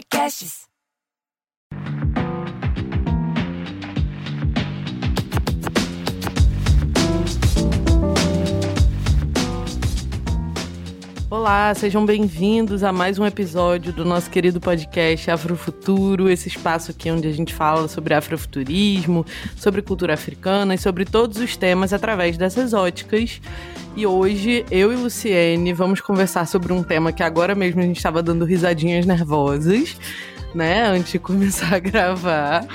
Podcasts. Olá, sejam bem-vindos a mais um episódio do nosso querido podcast Afrofuturo, esse espaço aqui onde a gente fala sobre afrofuturismo, sobre cultura africana e sobre todos os temas através dessas óticas. E hoje eu e Luciene vamos conversar sobre um tema que agora mesmo a gente estava dando risadinhas nervosas, né, antes de começar a gravar,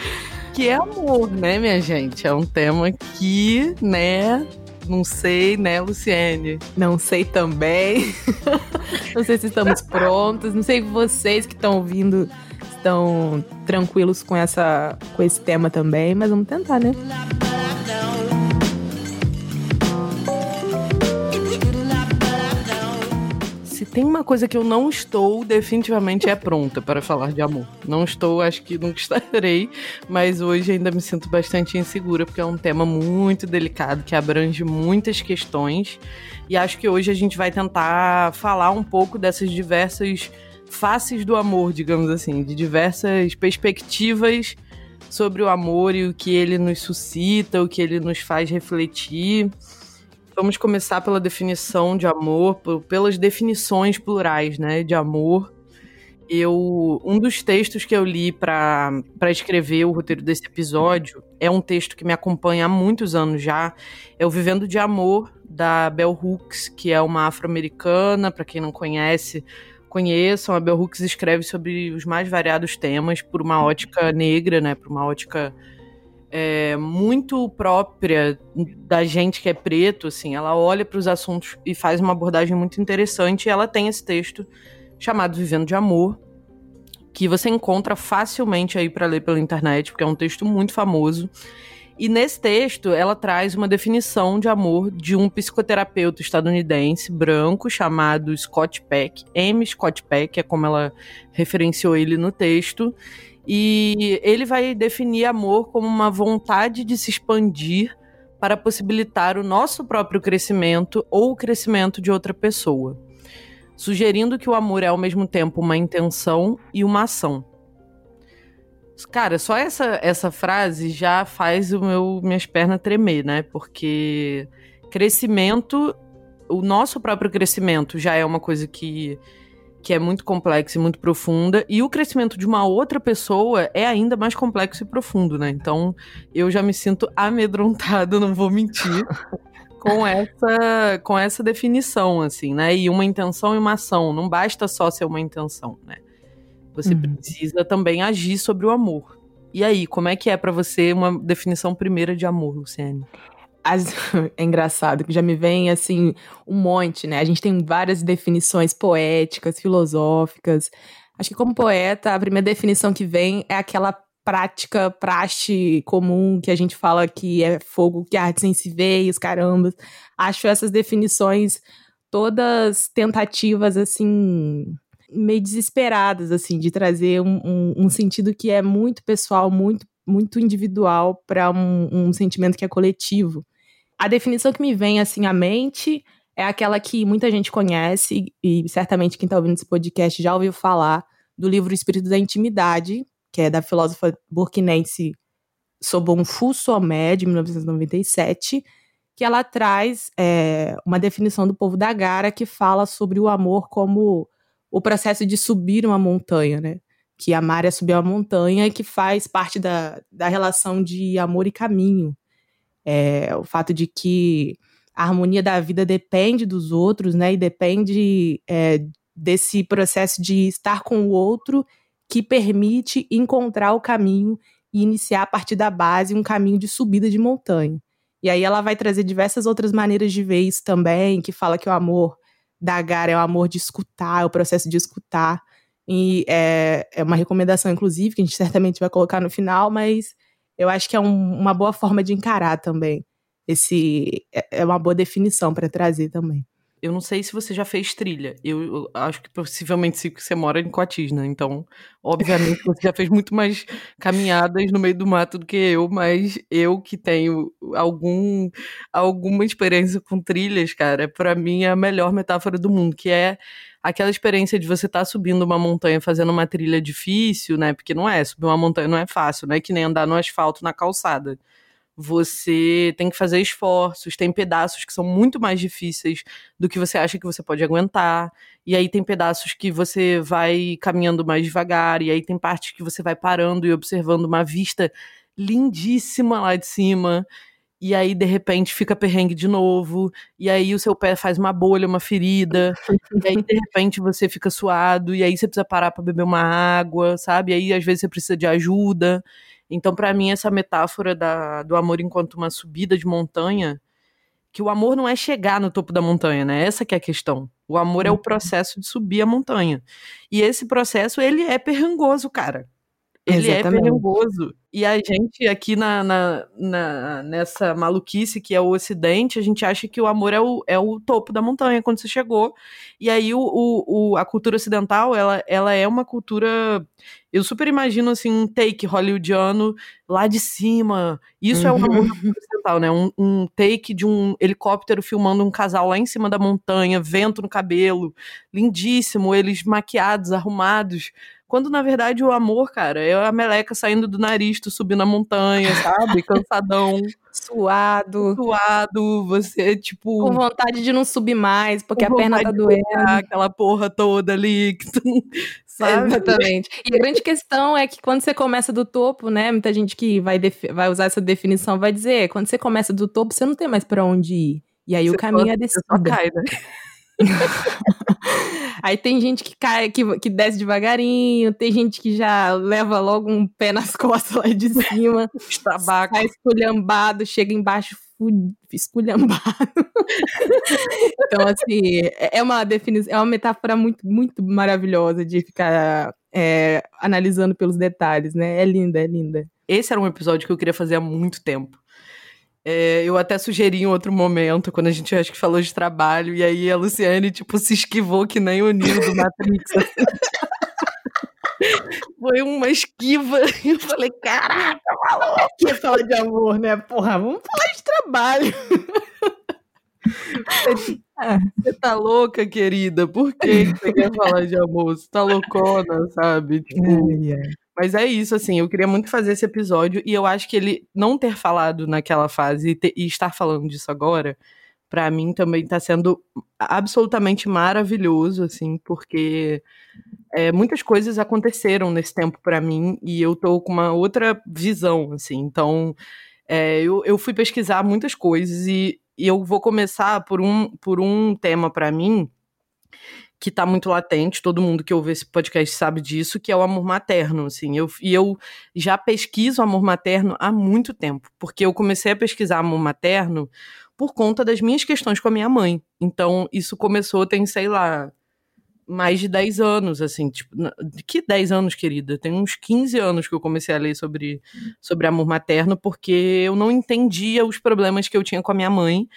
que é amor, né, minha gente? É um tema que, né, não sei, né, Luciene? Não sei também. não sei se estamos prontos. Não sei vocês que estão ouvindo estão tranquilos com, essa, com esse tema também, mas vamos tentar, né? Tem uma coisa que eu não estou, definitivamente é pronta para falar de amor. Não estou, acho que nunca estarei, mas hoje ainda me sinto bastante insegura, porque é um tema muito delicado, que abrange muitas questões. E acho que hoje a gente vai tentar falar um pouco dessas diversas faces do amor, digamos assim, de diversas perspectivas sobre o amor e o que ele nos suscita, o que ele nos faz refletir. Vamos começar pela definição de amor, pelas definições plurais, né, de amor. Eu, um dos textos que eu li para escrever o roteiro desse episódio é um texto que me acompanha há muitos anos já. É o Vivendo de Amor da Bell Hooks, que é uma afro-americana, para quem não conhece, conheçam. A Bell Hooks escreve sobre os mais variados temas por uma ótica negra, né, por uma ótica é, muito própria da gente que é preto, assim. Ela olha para os assuntos e faz uma abordagem muito interessante. E ela tem esse texto chamado Vivendo de Amor, que você encontra facilmente aí para ler pela internet, porque é um texto muito famoso. E nesse texto, ela traz uma definição de amor de um psicoterapeuta estadunidense branco chamado Scott Peck, M. Scott Peck, é como ela referenciou ele no texto. E ele vai definir amor como uma vontade de se expandir para possibilitar o nosso próprio crescimento ou o crescimento de outra pessoa, sugerindo que o amor é ao mesmo tempo uma intenção e uma ação. Cara, só essa, essa frase já faz o meu, minhas pernas tremer, né? Porque crescimento, o nosso próprio crescimento já é uma coisa que que é muito complexa e muito profunda, e o crescimento de uma outra pessoa é ainda mais complexo e profundo, né? Então, eu já me sinto amedrontado, não vou mentir, com essa com essa definição assim, né? E uma intenção e uma ação, não basta só ser uma intenção, né? Você uhum. precisa também agir sobre o amor. E aí, como é que é para você uma definição primeira de amor, Luciane? As, é engraçado que já me vem assim um monte, né? A gente tem várias definições poéticas, filosóficas. Acho que como poeta, a primeira definição que vem é aquela prática, praxe comum que a gente fala que é fogo que arde sem se ver e os carambas. Acho essas definições todas tentativas assim meio desesperadas assim de trazer um, um, um sentido que é muito pessoal, muito muito individual para um, um sentimento que é coletivo. A definição que me vem assim à mente é aquela que muita gente conhece e certamente quem está ouvindo esse podcast já ouviu falar do livro Espírito da Intimidade, que é da filósofa burkinense Sobonfu Somé, de 1997, que ela traz é, uma definição do povo da Gara que fala sobre o amor como o processo de subir uma montanha, né? Que amar é subir uma montanha e que faz parte da, da relação de amor e caminho. É, o fato de que a harmonia da vida depende dos outros, né? E depende é, desse processo de estar com o outro que permite encontrar o caminho e iniciar a partir da base um caminho de subida de montanha. E aí ela vai trazer diversas outras maneiras de ver isso também, que fala que o amor da Gara é o amor de escutar, é o processo de escutar. E é, é uma recomendação, inclusive, que a gente certamente vai colocar no final, mas eu acho que é um, uma boa forma de encarar também. Esse é, é uma boa definição para trazer também. Eu não sei se você já fez trilha. Eu, eu acho que possivelmente se você mora em Coatis, né? Então, obviamente, você já fez muito mais caminhadas no meio do mato do que eu, mas eu que tenho algum, alguma experiência com trilhas, cara, para mim é a melhor metáfora do mundo, que é aquela experiência de você estar tá subindo uma montanha fazendo uma trilha difícil, né? Porque não é, subir uma montanha não é fácil, não é que nem andar no asfalto na calçada você tem que fazer esforços, tem pedaços que são muito mais difíceis do que você acha que você pode aguentar, e aí tem pedaços que você vai caminhando mais devagar, e aí tem partes que você vai parando e observando uma vista lindíssima lá de cima, e aí de repente fica perrengue de novo, e aí o seu pé faz uma bolha, uma ferida, e aí de repente você fica suado, e aí você precisa parar para beber uma água, sabe? E aí às vezes você precisa de ajuda. Então, para mim, essa metáfora da, do amor enquanto uma subida de montanha, que o amor não é chegar no topo da montanha, né? Essa que é a questão. O amor é o uhum. processo de subir a montanha. E esse processo, ele é perrangoso, cara. Ele é Exatamente. é perigoso. E a gente aqui na, na, na, nessa maluquice que é o Ocidente, a gente acha que o amor é o, é o topo da montanha quando você chegou. E aí o, o, a cultura ocidental, ela, ela é uma cultura. Eu super imagino assim, um take hollywoodiano lá de cima. Isso uhum. é o amor ocidental, né? Um, um take de um helicóptero filmando um casal lá em cima da montanha, vento no cabelo, lindíssimo, eles maquiados, arrumados quando, na verdade, o amor, cara, é a meleca saindo do nariz, tu subindo a montanha, sabe? Cansadão. Suado. Suado, você, tipo. Com vontade de não subir mais, porque a perna tá doendo. Aquela porra toda ali que tu. Sabe? Exatamente. E a grande questão é que quando você começa do topo, né? Muita gente que vai, vai usar essa definição vai dizer: quando você começa do topo, você não tem mais para onde ir. E aí você o caminho é descida. Só cai, né? Aí tem gente que cai, que, que desce devagarinho, tem gente que já leva logo um pé nas costas lá de cima, tabaco. Esculhambado, chega embaixo esculhambado. então, assim, é, é uma definição, é uma metáfora muito, muito maravilhosa de ficar é, analisando pelos detalhes, né? É linda, é linda. Esse era um episódio que eu queria fazer há muito tempo. É, eu até sugeri em outro momento, quando a gente acho que falou de trabalho, e aí a Luciane, tipo, se esquivou que nem o Neo do Matrix. Foi uma esquiva. Eu falei, caraca, maluco. Quer falar de amor, né? Porra, vamos falar de trabalho. Você tá louca, querida? Por que você quer falar de amor? Você tá loucona, sabe? Tipo, é, é. Mas é isso, assim, eu queria muito fazer esse episódio e eu acho que ele não ter falado naquela fase e, ter, e estar falando disso agora, para mim também tá sendo absolutamente maravilhoso, assim, porque é, muitas coisas aconteceram nesse tempo para mim e eu tô com uma outra visão, assim, então é, eu, eu fui pesquisar muitas coisas e, e eu vou começar por um, por um tema para mim que está muito latente, todo mundo que ouve esse podcast sabe disso, que é o amor materno, assim, eu, e eu já pesquiso amor materno há muito tempo, porque eu comecei a pesquisar amor materno por conta das minhas questões com a minha mãe, então isso começou, tem, sei lá, mais de 10 anos, assim, tipo, que 10 anos, querida? Tem uns 15 anos que eu comecei a ler sobre, sobre amor materno, porque eu não entendia os problemas que eu tinha com a minha mãe,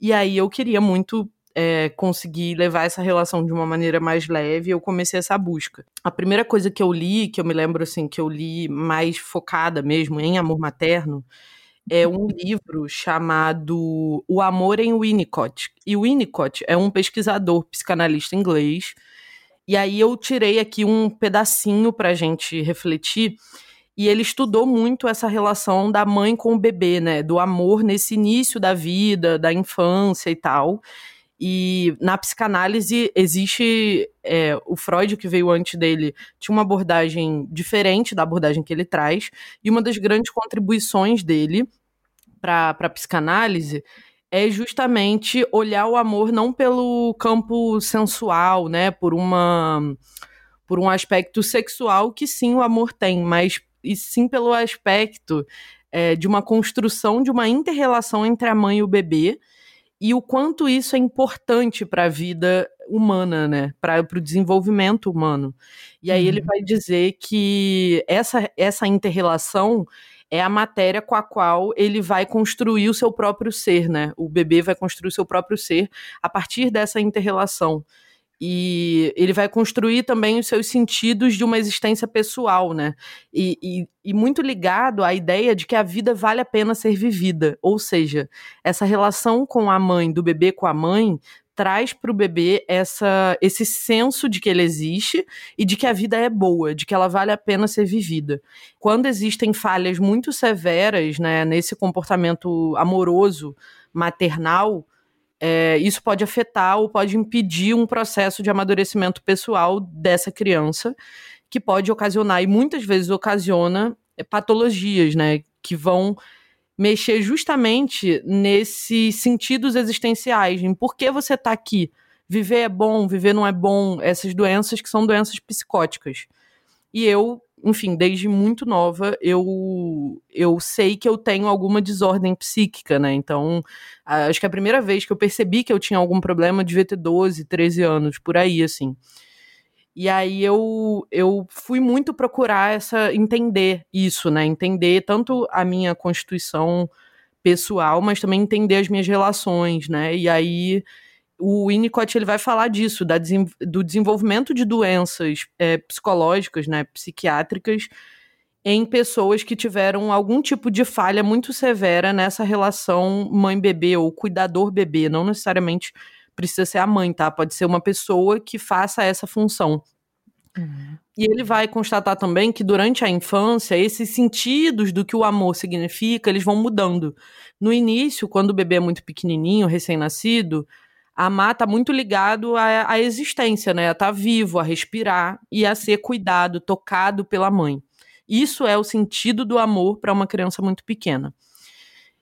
e aí eu queria muito é, conseguir levar essa relação de uma maneira mais leve, eu comecei essa busca. A primeira coisa que eu li, que eu me lembro assim, que eu li mais focada mesmo em amor materno, é um livro chamado O Amor em Winnicott. E o Winnicott é um pesquisador psicanalista inglês. E aí eu tirei aqui um pedacinho para a gente refletir. E ele estudou muito essa relação da mãe com o bebê, né? Do amor nesse início da vida, da infância e tal. E na psicanálise existe é, o Freud que veio antes dele tinha uma abordagem diferente da abordagem que ele traz. E uma das grandes contribuições dele para a psicanálise é justamente olhar o amor não pelo campo sensual, né, por uma por um aspecto sexual que sim o amor tem, mas e sim pelo aspecto é, de uma construção de uma interrelação entre a mãe e o bebê e o quanto isso é importante para a vida humana, né? Para o desenvolvimento humano. E aí uhum. ele vai dizer que essa, essa interrelação é a matéria com a qual ele vai construir o seu próprio ser, né? O bebê vai construir o seu próprio ser a partir dessa interrelação. E ele vai construir também os seus sentidos de uma existência pessoal, né? E, e, e, muito ligado à ideia de que a vida vale a pena ser vivida. Ou seja, essa relação com a mãe, do bebê com a mãe, traz para o bebê essa, esse senso de que ele existe e de que a vida é boa, de que ela vale a pena ser vivida. Quando existem falhas muito severas né, nesse comportamento amoroso maternal, é, isso pode afetar ou pode impedir um processo de amadurecimento pessoal dessa criança, que pode ocasionar, e muitas vezes ocasiona, é, patologias, né? Que vão mexer justamente nesses sentidos existenciais, em por que você está aqui. Viver é bom, viver não é bom, essas doenças que são doenças psicóticas. E eu enfim, desde muito nova, eu, eu sei que eu tenho alguma desordem psíquica, né? Então, acho que a primeira vez que eu percebi que eu tinha algum problema devia ter 12, 13 anos, por aí, assim. E aí eu, eu fui muito procurar essa entender isso, né? Entender tanto a minha constituição pessoal, mas também entender as minhas relações, né? E aí o Winnicott ele vai falar disso, da, do desenvolvimento de doenças é, psicológicas, né, psiquiátricas, em pessoas que tiveram algum tipo de falha muito severa nessa relação mãe-bebê ou cuidador-bebê. Não necessariamente precisa ser a mãe, tá? Pode ser uma pessoa que faça essa função. Uhum. E ele vai constatar também que durante a infância, esses sentidos do que o amor significa, eles vão mudando. No início, quando o bebê é muito pequenininho, recém-nascido, amar tá muito ligado à, à existência, né? A estar tá vivo, a respirar e a ser cuidado, tocado pela mãe. Isso é o sentido do amor para uma criança muito pequena.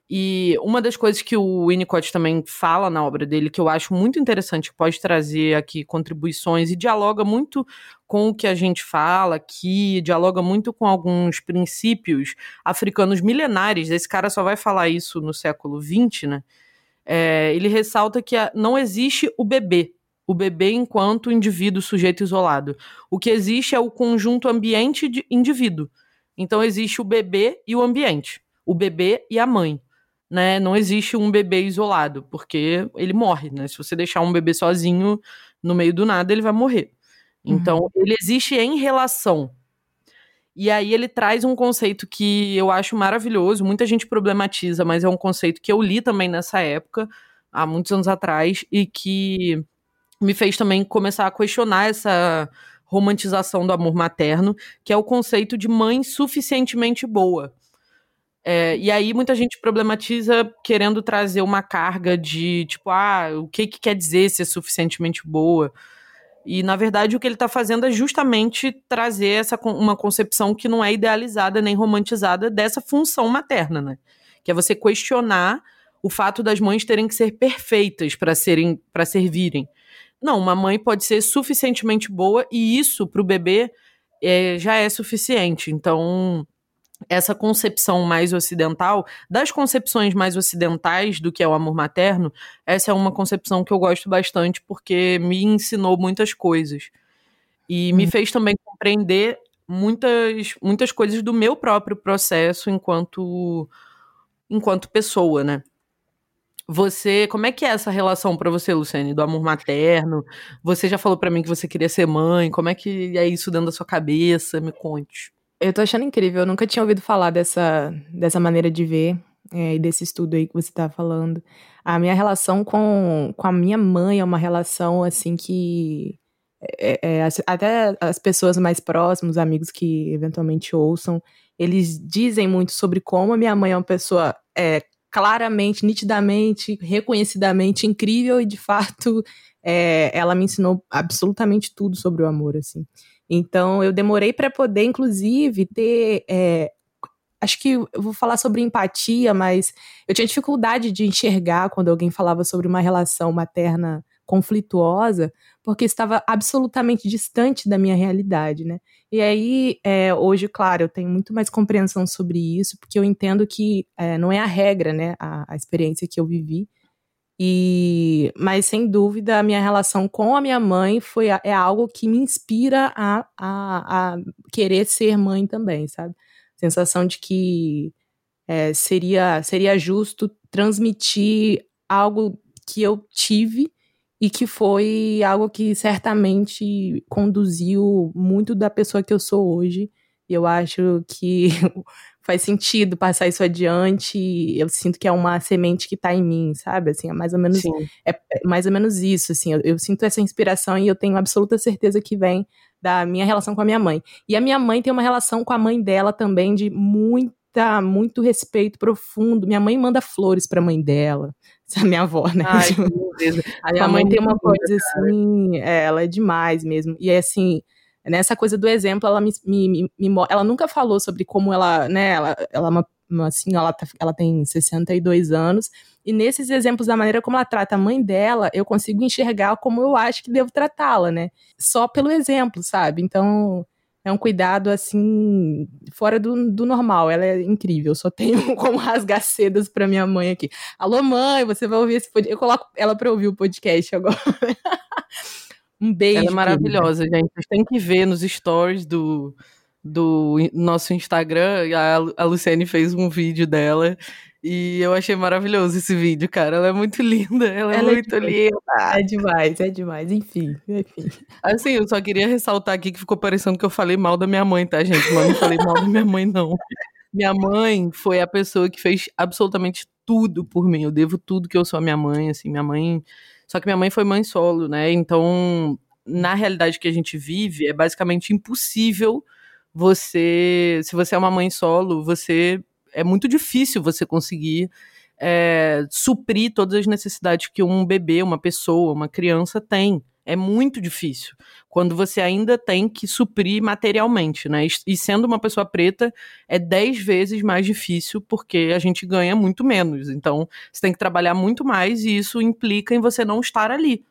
E uma das coisas que o Winnicott também fala na obra dele, que eu acho muito interessante, pode trazer aqui contribuições e dialoga muito com o que a gente fala aqui, dialoga muito com alguns princípios africanos milenares. Esse cara só vai falar isso no século XX, né? É, ele ressalta que a, não existe o bebê, o bebê enquanto indivíduo sujeito isolado. O que existe é o conjunto ambiente de indivíduo. Então existe o bebê e o ambiente, o bebê e a mãe. Né? Não existe um bebê isolado, porque ele morre, né? Se você deixar um bebê sozinho no meio do nada, ele vai morrer. Então, uhum. ele existe em relação. E aí ele traz um conceito que eu acho maravilhoso, muita gente problematiza, mas é um conceito que eu li também nessa época, há muitos anos atrás, e que me fez também começar a questionar essa romantização do amor materno, que é o conceito de mãe suficientemente boa. É, e aí muita gente problematiza querendo trazer uma carga de tipo, ah, o que, que quer dizer ser suficientemente boa? E, na verdade, o que ele está fazendo é justamente trazer essa, uma concepção que não é idealizada nem romantizada dessa função materna, né? Que é você questionar o fato das mães terem que ser perfeitas para serem para servirem. Não, uma mãe pode ser suficientemente boa e isso para o bebê é, já é suficiente. Então, essa concepção mais ocidental, das concepções mais ocidentais do que é o amor materno, essa é uma concepção que eu gosto bastante porque me ensinou muitas coisas. E me uhum. fez também compreender muitas, muitas coisas do meu próprio processo enquanto enquanto pessoa, né? Você, como é que é essa relação para você, Luciane, do amor materno? Você já falou para mim que você queria ser mãe. Como é que é isso dentro da sua cabeça? Me conte. Eu tô achando incrível, eu nunca tinha ouvido falar dessa, dessa maneira de ver é, e desse estudo aí que você tá falando. A minha relação com, com a minha mãe é uma relação, assim, que é, é, até as pessoas mais próximas, amigos que eventualmente ouçam, eles dizem muito sobre como a minha mãe é uma pessoa é, claramente, nitidamente, reconhecidamente incrível e, de fato, é, ela me ensinou absolutamente tudo sobre o amor, assim. Então, eu demorei para poder, inclusive, ter. É, acho que eu vou falar sobre empatia, mas eu tinha dificuldade de enxergar quando alguém falava sobre uma relação materna conflituosa, porque estava absolutamente distante da minha realidade, né? E aí, é, hoje, claro, eu tenho muito mais compreensão sobre isso, porque eu entendo que é, não é a regra, né? A, a experiência que eu vivi, e, mas sem dúvida a minha relação com a minha mãe foi é algo que me inspira a, a, a querer ser mãe também, sabe? sensação de que é, seria, seria justo transmitir algo que eu tive e que foi algo que certamente conduziu muito da pessoa que eu sou hoje. E eu acho que faz sentido passar isso adiante. Eu sinto que é uma semente que está em mim, sabe? Assim, é mais ou menos é, é, mais ou menos isso, assim. Eu, eu, sinto essa inspiração e eu tenho absoluta certeza que vem da minha relação com a minha mãe. E a minha mãe tem uma relação com a mãe dela também de muita, muito respeito profundo. Minha mãe manda flores para a mãe dela. A minha avó, né? Ai, a minha mãe tem uma coisa assim, é, ela é demais mesmo. E é assim, nessa coisa do exemplo, ela me, me, me, ela nunca falou sobre como ela, né, ela, ela é uma assim, ela, tá, ela tem 62 anos, e nesses exemplos da maneira como ela trata a mãe dela, eu consigo enxergar como eu acho que devo tratá-la, né? Só pelo exemplo, sabe? Então, é um cuidado assim fora do, do normal. Ela é incrível. Eu só tenho como rasgar sedas para minha mãe aqui. Alô, mãe, você vai ouvir esse podcast? Eu coloco ela para ouvir o podcast agora. Um beijo. Ela é maravilhosa, gente. Vocês têm que ver nos stories do, do nosso Instagram. A, a Luciane fez um vídeo dela. E eu achei maravilhoso esse vídeo, cara. Ela é muito linda, ela, é ela é muito é linda. É demais, é demais. Enfim, enfim. Assim, eu só queria ressaltar aqui que ficou parecendo que eu falei mal da minha mãe, tá, gente? Mas não falei mal da minha mãe, não. Minha mãe foi a pessoa que fez absolutamente tudo por mim. Eu devo tudo que eu sou à minha mãe, assim. Minha mãe só que minha mãe foi mãe solo, né? Então, na realidade que a gente vive, é basicamente impossível você. Se você é uma mãe solo, você. É muito difícil você conseguir é, suprir todas as necessidades que um bebê, uma pessoa, uma criança tem. É muito difícil. Quando você ainda tem que suprir materialmente, né? E sendo uma pessoa preta, é dez vezes mais difícil porque a gente ganha muito menos. Então, você tem que trabalhar muito mais e isso implica em você não estar ali.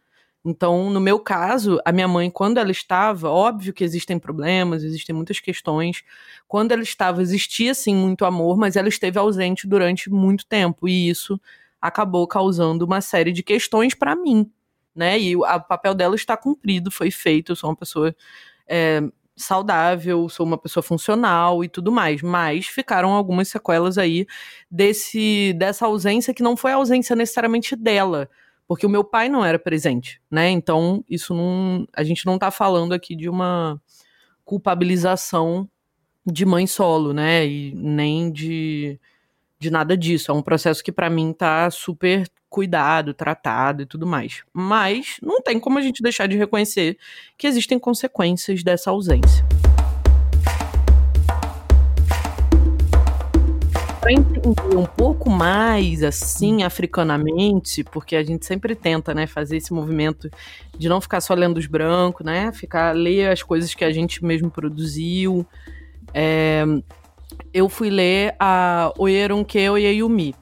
Então, no meu caso, a minha mãe, quando ela estava, óbvio que existem problemas, existem muitas questões. Quando ela estava, existia sim muito amor, mas ela esteve ausente durante muito tempo e isso acabou causando uma série de questões para mim, né? E o papel dela está cumprido, foi feito. Eu sou uma pessoa é, saudável, sou uma pessoa funcional e tudo mais. Mas ficaram algumas sequelas aí desse dessa ausência que não foi a ausência necessariamente dela, porque o meu pai não era presente, né? Então isso não, a gente não está falando aqui de uma culpabilização de mãe solo, né? E nem de de nada disso. É um processo que para mim tá super cuidado, tratado e tudo mais. Mas não tem como a gente deixar de reconhecer que existem consequências dessa ausência. Para entender um pouco mais assim africanamente, porque a gente sempre tenta, né, fazer esse movimento de não ficar só lendo os brancos, né, ficar ler as coisas que a gente mesmo produziu. É, eu fui ler a Oyerunke Oyeyumi,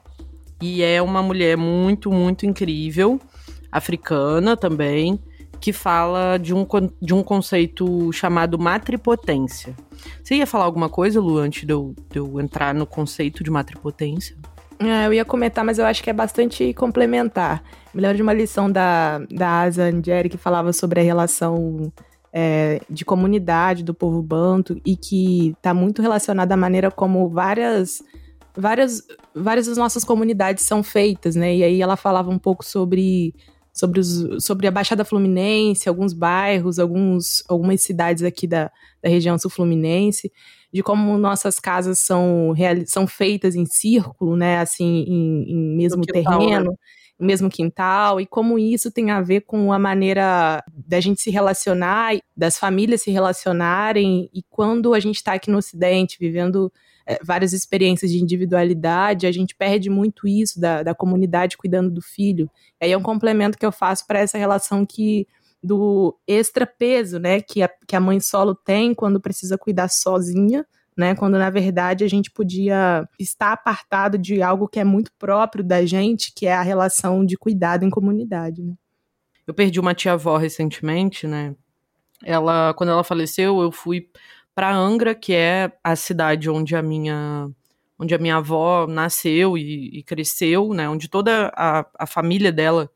e é uma mulher muito, muito incrível, africana também, que fala de um, de um conceito chamado matripotência. Você ia falar alguma coisa, Lu, antes de eu, de eu entrar no conceito de matripotência? É, eu ia comentar, mas eu acho que é bastante complementar. Me lembro de uma lição da, da Asa Angeri que falava sobre a relação é, de comunidade do povo banto e que está muito relacionada à maneira como várias várias, várias das nossas comunidades são feitas, né? E aí ela falava um pouco sobre, sobre, os, sobre a Baixada Fluminense, alguns bairros, alguns, algumas cidades aqui da, da região sul-fluminense, de como nossas casas são, são feitas em círculo, né? Assim, em, em mesmo quintal, terreno. Né? Mesmo quintal, e como isso tem a ver com a maneira da gente se relacionar, das famílias se relacionarem, e quando a gente está aqui no Ocidente, vivendo é, várias experiências de individualidade, a gente perde muito isso da, da comunidade cuidando do filho. E aí é um complemento que eu faço para essa relação que do extra peso, né, que a, que a mãe solo tem quando precisa cuidar sozinha, né, quando na verdade a gente podia estar apartado de algo que é muito próprio da gente, que é a relação de cuidado em comunidade, né? Eu perdi uma tia-avó recentemente, né? Ela, quando ela faleceu, eu fui para Angra, que é a cidade onde a minha onde a minha avó nasceu e, e cresceu, né, onde toda a, a família dela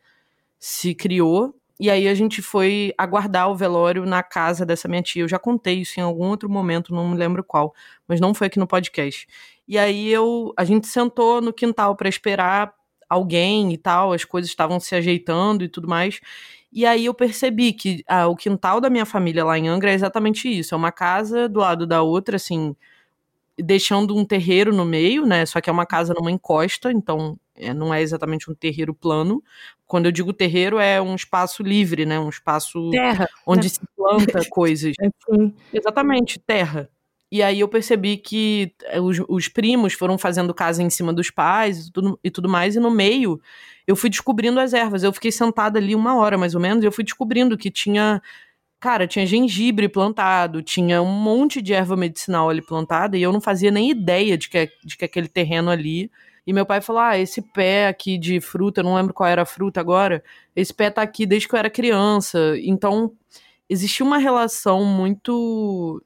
se criou. E aí a gente foi aguardar o velório na casa dessa minha tia. Eu já contei isso em algum outro momento, não me lembro qual, mas não foi aqui no podcast. E aí eu, a gente sentou no quintal para esperar alguém e tal, as coisas estavam se ajeitando e tudo mais. E aí eu percebi que ah, o quintal da minha família lá em Angra é exatamente isso. É uma casa do lado da outra, assim, deixando um terreiro no meio, né? Só que é uma casa numa encosta, então é, não é exatamente um terreiro plano. Quando eu digo terreiro, é um espaço livre, né? Um espaço terra, onde né? se planta coisas. É Exatamente, terra. E aí eu percebi que eh, os, os, primos foram fazendo casa em cima dos pais e tudo, e tudo mais, e no meio eu fui descobrindo as ervas. Eu fiquei sentada ali uma hora mais ou menos, e eu fui descobrindo que tinha Cara, tinha gengibre plantado, tinha um monte de erva medicinal ali plantada, e eu não fazia nem ideia de que, de que aquele terreno ali. E meu pai falou: Ah, esse pé aqui de fruta, eu não lembro qual era a fruta agora, esse pé tá aqui desde que eu era criança. Então, existia uma relação muito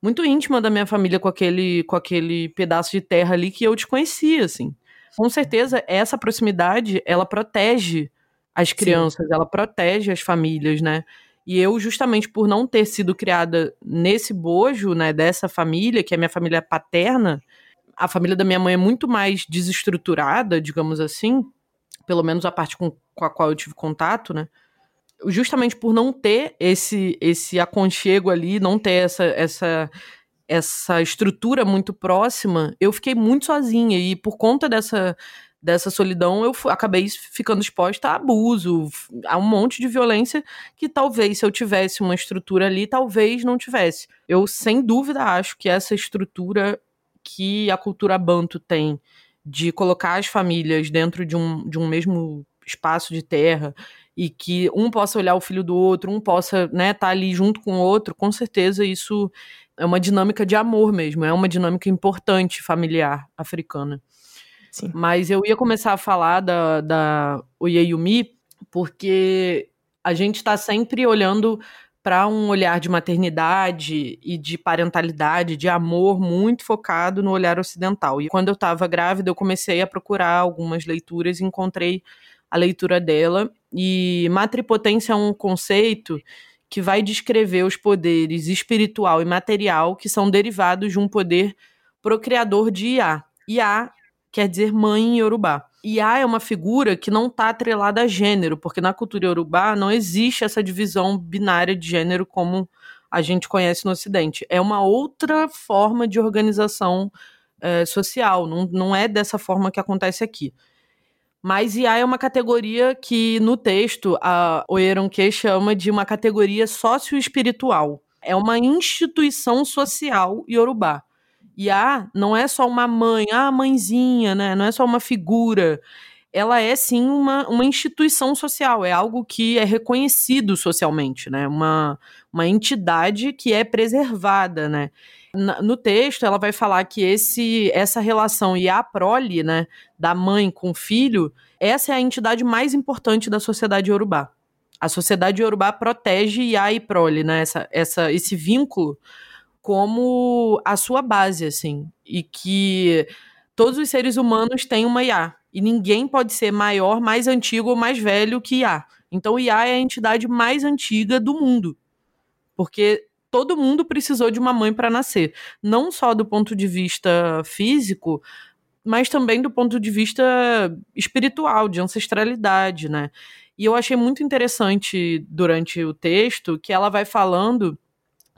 muito íntima da minha família com aquele com aquele pedaço de terra ali que eu te conhecia, assim. Com certeza, essa proximidade, ela protege as crianças, Sim. ela protege as famílias, né? E eu, justamente por não ter sido criada nesse bojo, né, dessa família, que é minha família paterna, a família da minha mãe é muito mais desestruturada, digamos assim, pelo menos a parte com, com a qual eu tive contato, né? Justamente por não ter esse esse aconchego ali, não ter essa essa essa estrutura muito próxima, eu fiquei muito sozinha e por conta dessa dessa solidão, eu acabei ficando exposta a abuso, a um monte de violência que talvez se eu tivesse uma estrutura ali, talvez não tivesse. Eu sem dúvida acho que essa estrutura que a cultura banto tem de colocar as famílias dentro de um, de um mesmo espaço de terra e que um possa olhar o filho do outro, um possa estar né, tá ali junto com o outro, com certeza isso é uma dinâmica de amor mesmo, é uma dinâmica importante familiar africana. Sim. Mas eu ia começar a falar da, da Oyeyumi, porque a gente está sempre olhando para um olhar de maternidade e de parentalidade, de amor muito focado no olhar ocidental. E quando eu estava grávida, eu comecei a procurar algumas leituras e encontrei a leitura dela. E matripotência é um conceito que vai descrever os poderes espiritual e material que são derivados de um poder procriador de Iá. Iá quer dizer mãe em Yorubá. Iá é uma figura que não está atrelada a gênero, porque na cultura Yorubá não existe essa divisão binária de gênero como a gente conhece no Ocidente. É uma outra forma de organização é, social, não, não é dessa forma que acontece aqui. Mas IA é uma categoria que, no texto, a Oyeronke chama de uma categoria socioespiritual. É uma instituição social iorubá. Iá não é só uma mãe, ah, mãezinha, né? Não é só uma figura. Ela é sim uma, uma instituição social, é algo que é reconhecido socialmente, né? Uma, uma entidade que é preservada, né? No texto, ela vai falar que esse essa relação e a prole, né, da mãe com o filho, essa é a entidade mais importante da sociedade iorubá. A sociedade iorubá protege Iá e prole, né, essa, essa, esse vínculo como a sua base, assim. E que todos os seres humanos têm uma IA. E ninguém pode ser maior, mais antigo ou mais velho que IA. Então, IA é a entidade mais antiga do mundo. Porque todo mundo precisou de uma mãe para nascer. Não só do ponto de vista físico, mas também do ponto de vista espiritual, de ancestralidade, né? E eu achei muito interessante durante o texto que ela vai falando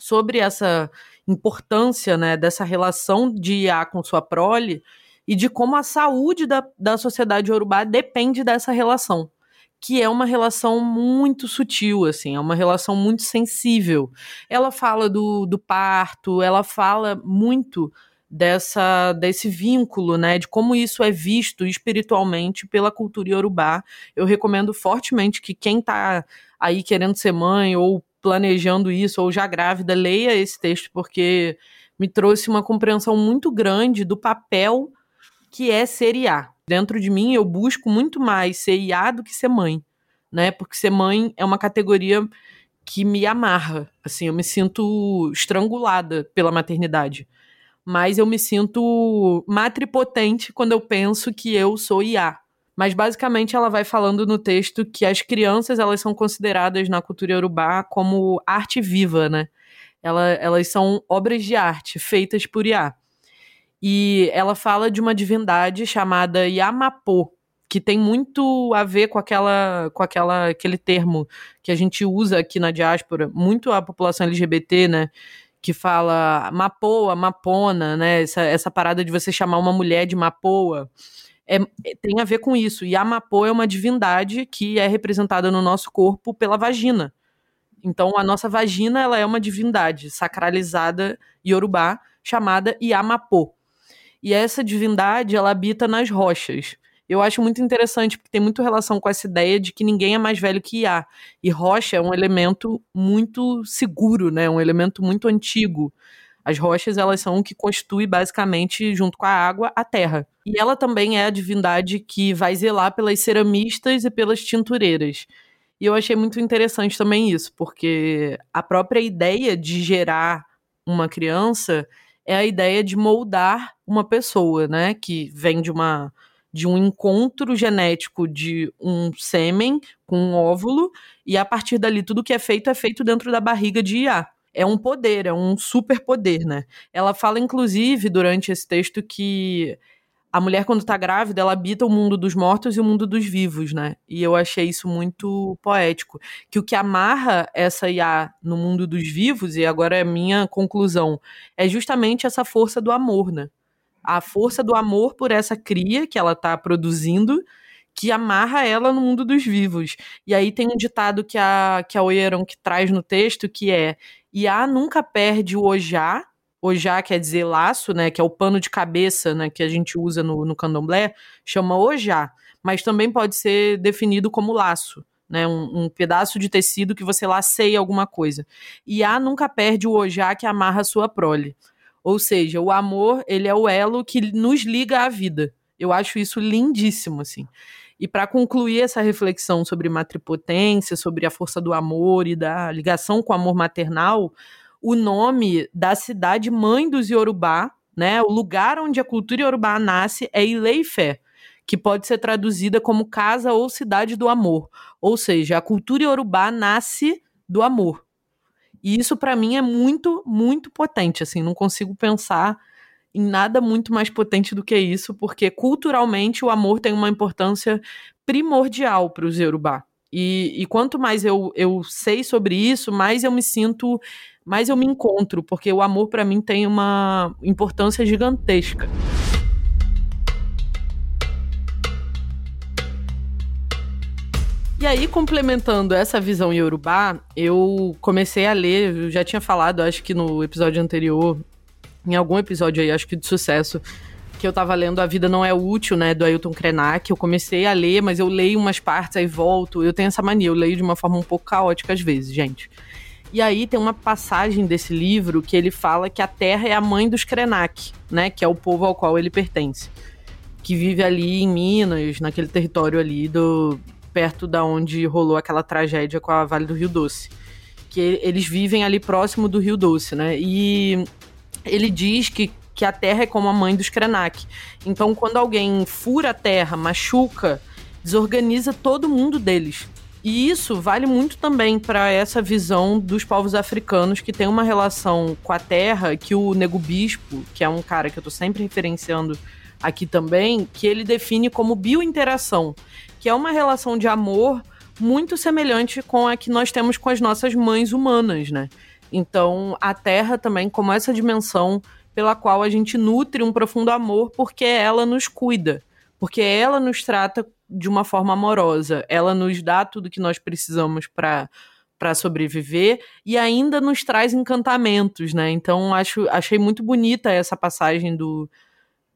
sobre essa importância né, dessa relação de IA com sua prole e de como a saúde da, da sociedade urubá depende dessa relação que é uma relação muito sutil, assim, é uma relação muito sensível. Ela fala do, do parto, ela fala muito dessa desse vínculo, né, de como isso é visto espiritualmente pela cultura iorubá. Eu recomendo fortemente que quem está aí querendo ser mãe ou planejando isso ou já grávida, leia esse texto, porque me trouxe uma compreensão muito grande do papel que é ser IA. Dentro de mim, eu busco muito mais ser IA do que ser mãe, né? Porque ser mãe é uma categoria que me amarra. Assim, eu me sinto estrangulada pela maternidade. Mas eu me sinto matripotente quando eu penso que eu sou IA, Mas basicamente ela vai falando no texto que as crianças elas são consideradas na cultura iorubá como arte viva, né? Ela, elas são obras de arte feitas por Iá. E ela fala de uma divindade chamada Yamapô, que tem muito a ver com aquela com aquela aquele termo que a gente usa aqui na diáspora, muito a população LGBT, né? Que fala mapoa, mapona, né? Essa, essa parada de você chamar uma mulher de mapoa. É, tem a ver com isso. E a Mapô é uma divindade que é representada no nosso corpo pela vagina. Então, a nossa vagina ela é uma divindade sacralizada iorubá chamada Yamapô. E essa divindade, ela habita nas rochas. Eu acho muito interessante, porque tem muito relação com essa ideia de que ninguém é mais velho que Iá. E rocha é um elemento muito seguro, né? Um elemento muito antigo. As rochas, elas são o que constitui basicamente, junto com a água, a terra. E ela também é a divindade que vai zelar pelas ceramistas e pelas tintureiras. E eu achei muito interessante também isso, porque a própria ideia de gerar uma criança é a ideia de moldar uma pessoa, né? Que vem de uma de um encontro genético de um sêmen com um óvulo, e a partir dali tudo que é feito é feito dentro da barriga de Iá. É um poder, é um superpoder, né? Ela fala, inclusive, durante esse texto, que a mulher, quando tá grávida, ela habita o mundo dos mortos e o mundo dos vivos, né? E eu achei isso muito poético. Que o que amarra essa Iá no mundo dos vivos, e agora é minha conclusão, é justamente essa força do amor, né? A força do amor por essa cria que ela tá produzindo, que amarra ela no mundo dos vivos. E aí tem um ditado que a, que a Oyeron que traz no texto, que é Iá nunca perde o ojá, Ojá quer dizer laço, né? Que é o pano de cabeça, né? Que a gente usa no, no candomblé, chama ojá. Mas também pode ser definido como laço, né? Um, um pedaço de tecido que você laceia alguma coisa. E a nunca perde o ojá que amarra a sua prole. Ou seja, o amor, ele é o elo que nos liga à vida. Eu acho isso lindíssimo, assim. E para concluir essa reflexão sobre matripotência, sobre a força do amor e da ligação com o amor maternal, o nome da cidade mãe dos Yorubá, né? O lugar onde a cultura Yorubá nasce é Ileifé, que pode ser traduzida como casa ou cidade do amor. Ou seja, a cultura Yorubá nasce do amor. E isso para mim é muito, muito potente, assim, não consigo pensar em nada muito mais potente do que isso, porque culturalmente o amor tem uma importância primordial para os Yorubá. E, e, quanto mais eu, eu sei sobre isso, mais eu me sinto, mais eu me encontro, porque o amor para mim tem uma importância gigantesca. E aí, complementando essa visão iorubá, eu comecei a ler, eu já tinha falado, acho que no episódio anterior, em algum episódio aí, acho que de sucesso, que eu tava lendo A Vida Não É Útil, né, do Ailton Krenak. Eu comecei a ler, mas eu leio umas partes, aí volto. Eu tenho essa mania, eu leio de uma forma um pouco caótica às vezes, gente. E aí tem uma passagem desse livro que ele fala que a Terra é a mãe dos Krenak, né, que é o povo ao qual ele pertence. Que vive ali em Minas, naquele território ali do perto da onde rolou aquela tragédia com a Vale do Rio Doce. Que eles vivem ali próximo do Rio Doce, né? E ele diz que que a terra é como a mãe dos Krenak. Então, quando alguém fura a terra, machuca, desorganiza todo mundo deles. E isso vale muito também para essa visão dos povos africanos que tem uma relação com a terra que o Nego Bispo, que é um cara que eu tô sempre referenciando aqui também, que ele define como biointeração, que é uma relação de amor muito semelhante com a que nós temos com as nossas mães humanas, né? Então, a terra também como essa dimensão pela qual a gente nutre um profundo amor porque ela nos cuida, porque ela nos trata de uma forma amorosa, ela nos dá tudo que nós precisamos para para sobreviver e ainda nos traz encantamentos, né? Então acho, achei muito bonita essa passagem do,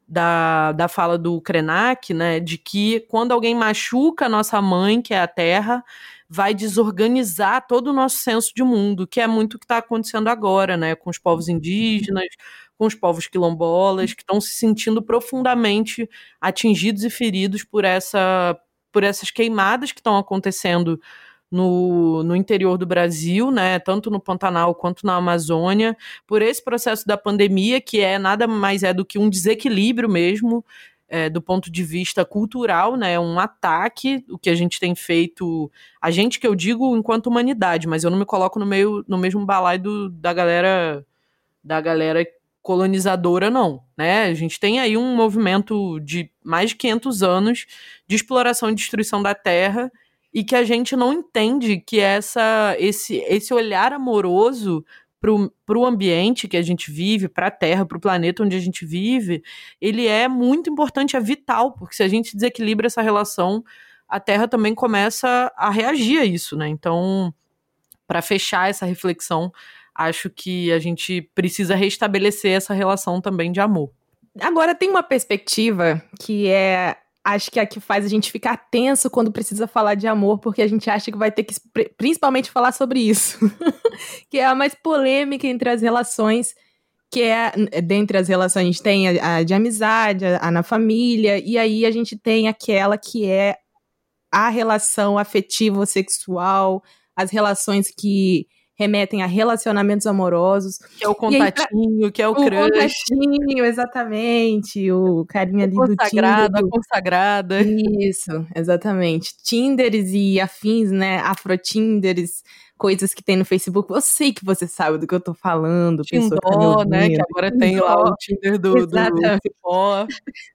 da, da fala do Krenak, né? De que quando alguém machuca a nossa mãe, que é a terra, vai desorganizar todo o nosso senso de mundo, que é muito o que está acontecendo agora, né? Com os povos indígenas, com os povos quilombolas, que estão se sentindo profundamente atingidos e feridos por, essa, por essas queimadas que estão acontecendo no, no interior do Brasil, né, tanto no Pantanal quanto na Amazônia, por esse processo da pandemia, que é nada mais é do que um desequilíbrio mesmo é, do ponto de vista cultural, né? Um ataque, o que a gente tem feito. A gente que eu digo enquanto humanidade, mas eu não me coloco no meio no mesmo balaio do, da galera da galera colonizadora, não. Né? A gente tem aí um movimento de mais de 500 anos de exploração e destruição da terra e que a gente não entende que essa, esse, esse olhar amoroso para o ambiente que a gente vive, para a Terra, para o planeta onde a gente vive, ele é muito importante, é vital, porque se a gente desequilibra essa relação, a Terra também começa a reagir a isso, né? Então, para fechar essa reflexão, acho que a gente precisa restabelecer essa relação também de amor. Agora tem uma perspectiva que é acho que é a que faz a gente ficar tenso quando precisa falar de amor, porque a gente acha que vai ter que principalmente falar sobre isso, que é a mais polêmica entre as relações, que é dentre as relações a gente tem a, a de amizade, a, a na família, e aí a gente tem aquela que é a relação afetiva sexual, as relações que remetem a relacionamentos amorosos. Que é o contatinho, aí, que é o, o crush. O contatinho, exatamente. O carinha ali do Tinder. A consagrada. Isso, exatamente. Tinders e afins, né? Afrotinders, coisas que tem no Facebook. Eu sei que você sabe do que eu tô falando. Tindó, tá né? Que agora Tindó. tem lá o Tinder do, do Cipó.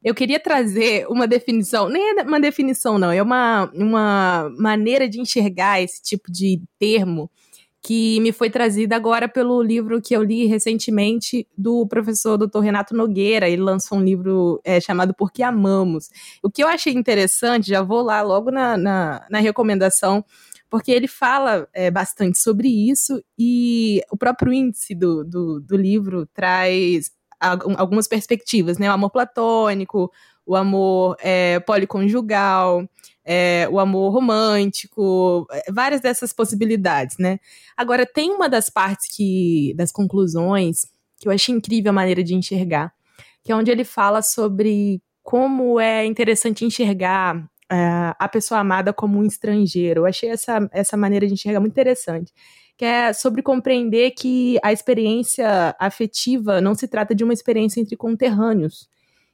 Eu queria trazer uma definição, nem é uma definição não, é uma, uma maneira de enxergar esse tipo de termo que me foi trazida agora pelo livro que eu li recentemente do professor Dr. Renato Nogueira. Ele lançou um livro é, chamado Por que Amamos. O que eu achei interessante, já vou lá logo na, na, na recomendação, porque ele fala é, bastante sobre isso e o próprio índice do, do, do livro traz algumas perspectivas, né? O amor platônico, o amor é, policonjugal, é, o amor romântico, é, várias dessas possibilidades, né? Agora, tem uma das partes que, das conclusões, que eu achei incrível a maneira de enxergar, que é onde ele fala sobre como é interessante enxergar é, a pessoa amada como um estrangeiro. Eu achei essa, essa maneira de enxergar muito interessante. Que é sobre compreender que a experiência afetiva não se trata de uma experiência entre conterrâneos,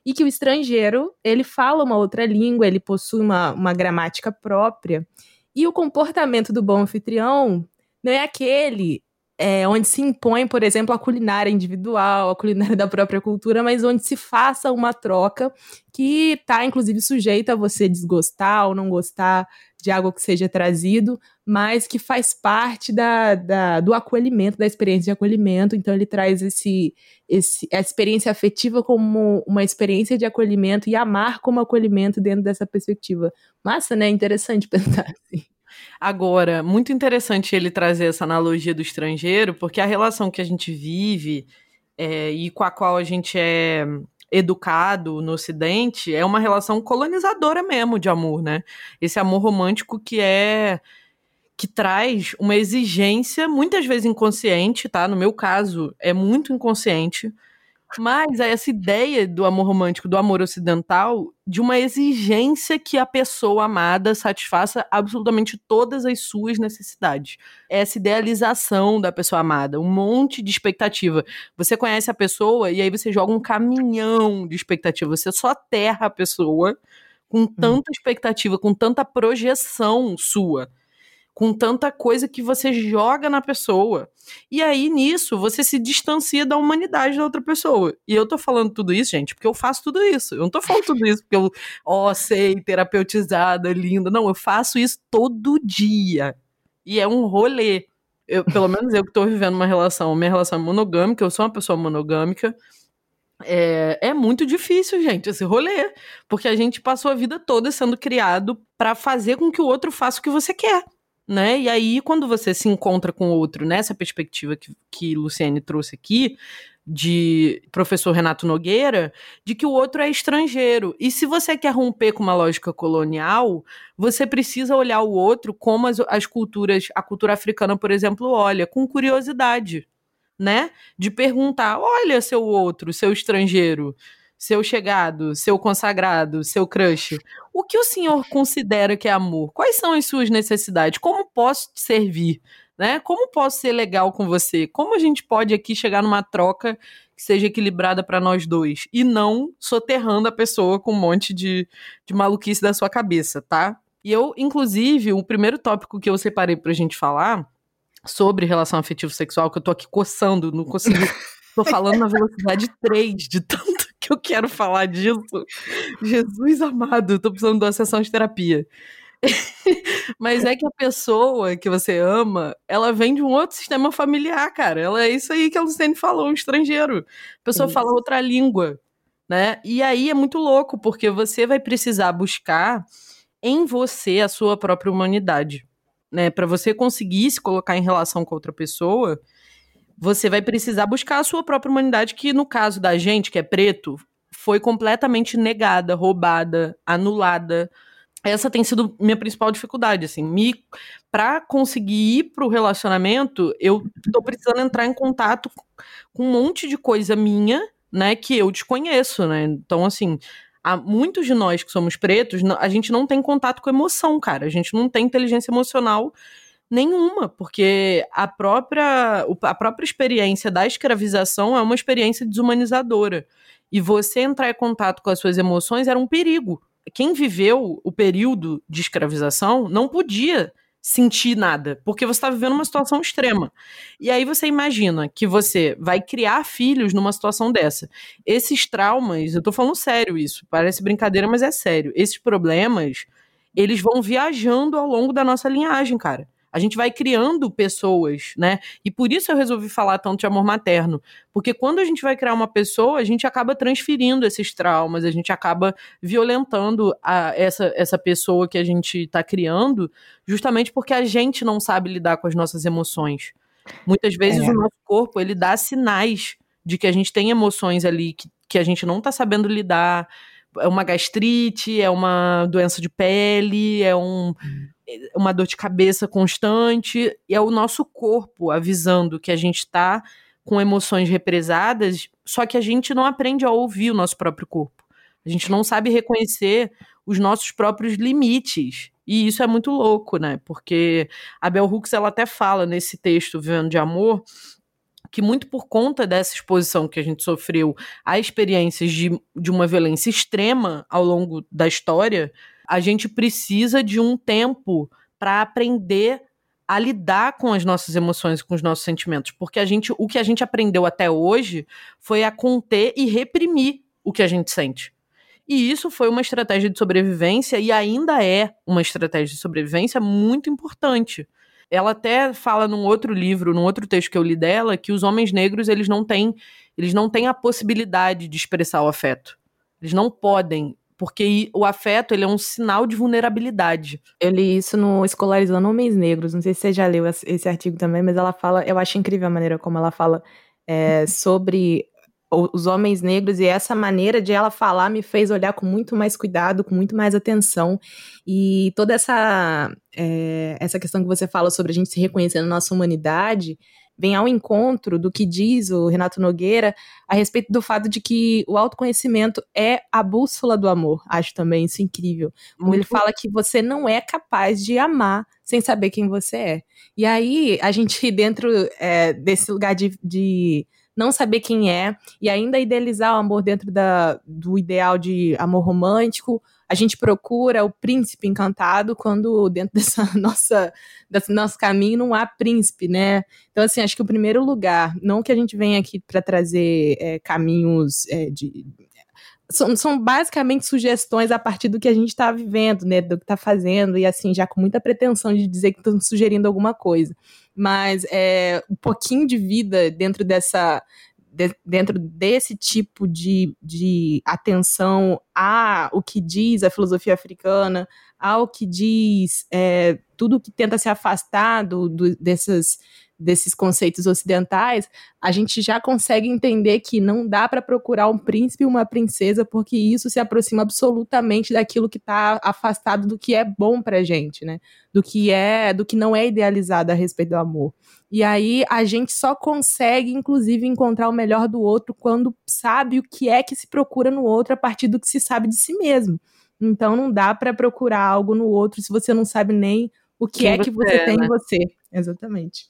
e que o estrangeiro, ele fala uma outra língua, ele possui uma, uma gramática própria, e o comportamento do bom anfitrião não é aquele é, onde se impõe, por exemplo, a culinária individual, a culinária da própria cultura, mas onde se faça uma troca que está, inclusive, sujeita a você desgostar ou não gostar de algo que seja trazido, mas que faz parte da, da, do acolhimento, da experiência de acolhimento. Então, ele traz esse, esse, a experiência afetiva como uma experiência de acolhimento e amar como acolhimento dentro dessa perspectiva. Massa, né? Interessante pensar assim. Agora, muito interessante ele trazer essa analogia do estrangeiro, porque a relação que a gente vive é, e com a qual a gente é educado no Ocidente é uma relação colonizadora mesmo de amor, né? Esse amor romântico que é que traz uma exigência muitas vezes inconsciente, tá? No meu caso, é muito inconsciente, mas é essa ideia do amor romântico, do amor ocidental, de uma exigência que a pessoa amada satisfaça absolutamente todas as suas necessidades. Essa idealização da pessoa amada, um monte de expectativa. Você conhece a pessoa e aí você joga um caminhão de expectativa. Você só aterra a pessoa com hum. tanta expectativa, com tanta projeção sua com tanta coisa que você joga na pessoa. E aí, nisso, você se distancia da humanidade da outra pessoa. E eu tô falando tudo isso, gente, porque eu faço tudo isso. Eu não tô falando tudo isso porque eu, ó, oh, sei, terapeutizada, linda. Não, eu faço isso todo dia. E é um rolê. Eu, pelo menos eu que tô vivendo uma relação, minha relação é monogâmica, eu sou uma pessoa monogâmica. É, é, muito difícil, gente, esse rolê. Porque a gente passou a vida toda sendo criado para fazer com que o outro faça o que você quer né? E aí, quando você se encontra com outro nessa perspectiva que, que Luciane trouxe aqui, de professor Renato Nogueira, de que o outro é estrangeiro. E se você quer romper com uma lógica colonial, você precisa olhar o outro como as, as culturas, a cultura africana, por exemplo, olha, com curiosidade, né? De perguntar: olha, seu outro, seu estrangeiro seu chegado, seu consagrado, seu crush. O que o senhor considera que é amor? Quais são as suas necessidades? Como posso te servir? Né? Como posso ser legal com você? Como a gente pode aqui chegar numa troca que seja equilibrada para nós dois e não soterrando a pessoa com um monte de, de maluquice da sua cabeça, tá? E eu, inclusive, o primeiro tópico que eu separei pra gente falar sobre relação afetivo sexual, que eu tô aqui coçando, não consigo. tô falando na velocidade 3 de tanto que eu quero falar disso. Jesus amado, tô precisando de uma sessão de terapia. Mas é que a pessoa que você ama, ela vem de um outro sistema familiar, cara. Ela é isso aí que a Luciene falou, um estrangeiro. A pessoa fala outra língua, né? E aí é muito louco, porque você vai precisar buscar em você a sua própria humanidade, né? Para você conseguir se colocar em relação com outra pessoa, você vai precisar buscar a sua própria humanidade, que no caso da gente, que é preto, foi completamente negada, roubada, anulada. Essa tem sido minha principal dificuldade, assim, me para conseguir ir pro relacionamento, eu tô precisando entrar em contato com um monte de coisa minha, né, que eu desconheço, né? Então, assim, há muitos de nós que somos pretos, a gente não tem contato com emoção, cara. A gente não tem inteligência emocional nenhuma, porque a própria, a própria experiência da escravização é uma experiência desumanizadora. E você entrar em contato com as suas emoções era um perigo. Quem viveu o período de escravização não podia sentir nada, porque você está vivendo uma situação extrema. E aí você imagina que você vai criar filhos numa situação dessa. Esses traumas, eu tô falando sério isso, parece brincadeira, mas é sério. Esses problemas, eles vão viajando ao longo da nossa linhagem, cara. A gente vai criando pessoas, né? E por isso eu resolvi falar tanto de amor materno. Porque quando a gente vai criar uma pessoa, a gente acaba transferindo esses traumas, a gente acaba violentando a, essa, essa pessoa que a gente está criando, justamente porque a gente não sabe lidar com as nossas emoções. Muitas vezes é. o nosso corpo, ele dá sinais de que a gente tem emoções ali que, que a gente não está sabendo lidar. É uma gastrite, é uma doença de pele, é um uma dor de cabeça constante, e é o nosso corpo avisando que a gente está com emoções represadas, só que a gente não aprende a ouvir o nosso próprio corpo. A gente não sabe reconhecer os nossos próprios limites. E isso é muito louco, né? Porque a Bell Hooks ela até fala nesse texto Vivendo de Amor que muito por conta dessa exposição que a gente sofreu a experiências de, de uma violência extrema ao longo da história, a gente precisa de um tempo para aprender a lidar com as nossas emoções, com os nossos sentimentos, porque a gente, o que a gente aprendeu até hoje foi a conter e reprimir o que a gente sente. E isso foi uma estratégia de sobrevivência e ainda é uma estratégia de sobrevivência muito importante. Ela até fala num outro livro, num outro texto que eu li dela, que os homens negros eles não têm, eles não têm a possibilidade de expressar o afeto. Eles não podem porque o afeto ele é um sinal de vulnerabilidade. Eu li isso no Escolarizando Homens Negros, não sei se você já leu esse artigo também, mas ela fala, eu acho incrível a maneira como ela fala é, sobre os homens negros e essa maneira de ela falar me fez olhar com muito mais cuidado, com muito mais atenção e toda essa é, essa questão que você fala sobre a gente se reconhecer na nossa humanidade vem ao encontro do que diz o Renato Nogueira a respeito do fato de que o autoconhecimento é a bússola do amor. Acho também isso incrível. Muito. Ele fala que você não é capaz de amar sem saber quem você é. E aí, a gente, dentro é, desse lugar de, de não saber quem é e ainda idealizar o amor dentro da, do ideal de amor romântico, a gente procura o príncipe encantado quando dentro dessa nossa desse nosso caminho não há príncipe, né? Então assim, acho que o primeiro lugar, não que a gente venha aqui para trazer é, caminhos é, de são, são, basicamente sugestões a partir do que a gente está vivendo, né, do que está fazendo, e assim, já com muita pretensão de dizer que estamos sugerindo alguma coisa. Mas é, um pouquinho de vida dentro dessa, de, dentro desse tipo de, de atenção a o que diz a filosofia africana, ao que diz é, tudo que tenta se afastar do, do, dessas, desses conceitos ocidentais, a gente já consegue entender que não dá para procurar um príncipe e uma princesa, porque isso se aproxima absolutamente daquilo que está afastado do que é bom pra gente, né? Do que é, do que não é idealizado a respeito do amor. E aí a gente só consegue, inclusive, encontrar o melhor do outro quando sabe o que é que se procura no outro a partir do que se sabe de si mesmo. Então não dá para procurar algo no outro se você não sabe nem o que Quem é que você, é, tem né? em você. Exatamente.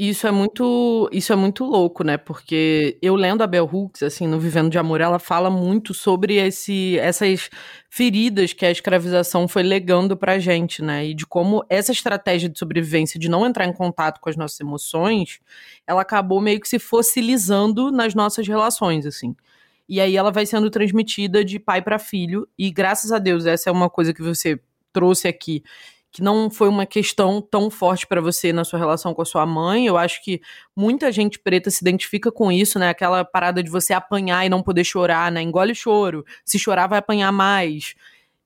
Isso é muito, isso é muito louco, né? Porque eu lendo a Bell Hooks, assim, no Vivendo de Amor, ela fala muito sobre esse, essas feridas que a escravização foi legando pra gente, né? E de como essa estratégia de sobrevivência de não entrar em contato com as nossas emoções, ela acabou meio que se fossilizando nas nossas relações, assim. E aí ela vai sendo transmitida de pai para filho, e graças a Deus, essa é uma coisa que você trouxe aqui que não foi uma questão tão forte para você na sua relação com a sua mãe. Eu acho que muita gente preta se identifica com isso, né? Aquela parada de você apanhar e não poder chorar, né? Engole o choro. Se chorar, vai apanhar mais.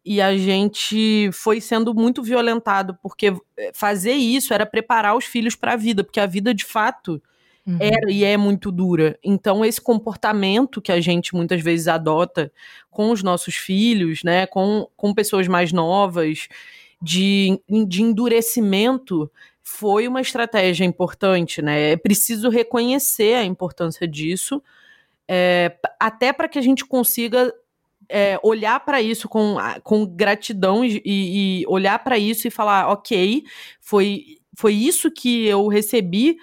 E a gente foi sendo muito violentado, porque eh, fazer isso era preparar os filhos para a vida, porque a vida de fato uhum. era e é muito dura. Então, esse comportamento que a gente muitas vezes adota com os nossos filhos, né, com, com pessoas mais novas, de, de endurecimento foi uma estratégia importante, né? É preciso reconhecer a importância disso, é, até para que a gente consiga é, olhar para isso com, com gratidão e, e olhar para isso e falar, ok, foi, foi isso que eu recebi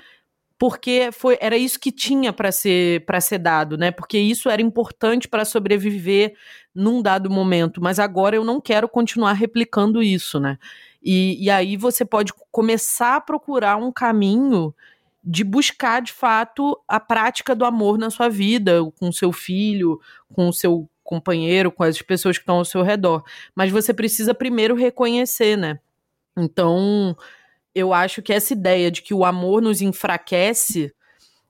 porque foi, era isso que tinha para ser para ser dado, né? Porque isso era importante para sobreviver num dado momento, mas agora eu não quero continuar replicando isso, né? E, e aí você pode começar a procurar um caminho de buscar de fato a prática do amor na sua vida, com seu filho, com o seu companheiro, com as pessoas que estão ao seu redor. Mas você precisa primeiro reconhecer, né? Então, eu acho que essa ideia de que o amor nos enfraquece,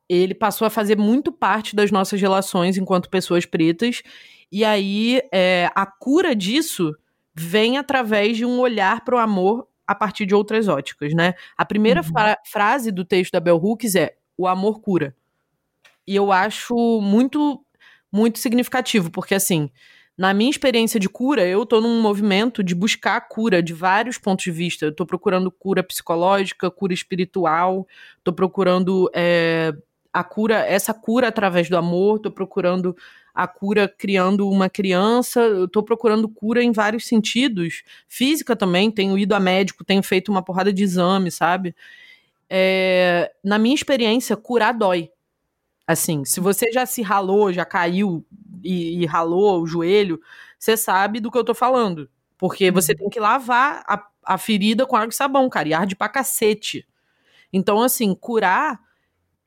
ele passou a fazer muito parte das nossas relações enquanto pessoas pretas. E aí é, a cura disso vem através de um olhar para o amor a partir de outras óticas, né? A primeira uhum. fra frase do texto da Bell Hooks é: "O amor cura". E eu acho muito muito significativo, porque assim, na minha experiência de cura, eu tô num movimento de buscar cura de vários pontos de vista. Eu tô procurando cura psicológica, cura espiritual, tô procurando é, a cura, essa cura através do amor, tô procurando a cura criando uma criança, tô procurando cura em vários sentidos. Física também, tenho ido a médico, tenho feito uma porrada de exame, sabe? É, na minha experiência, curar dói. Assim, se você já se ralou, já caiu e, e ralou o joelho, você sabe do que eu tô falando. Porque você uhum. tem que lavar a, a ferida com água e sabão, cara, e arde pra cacete. Então, assim, curar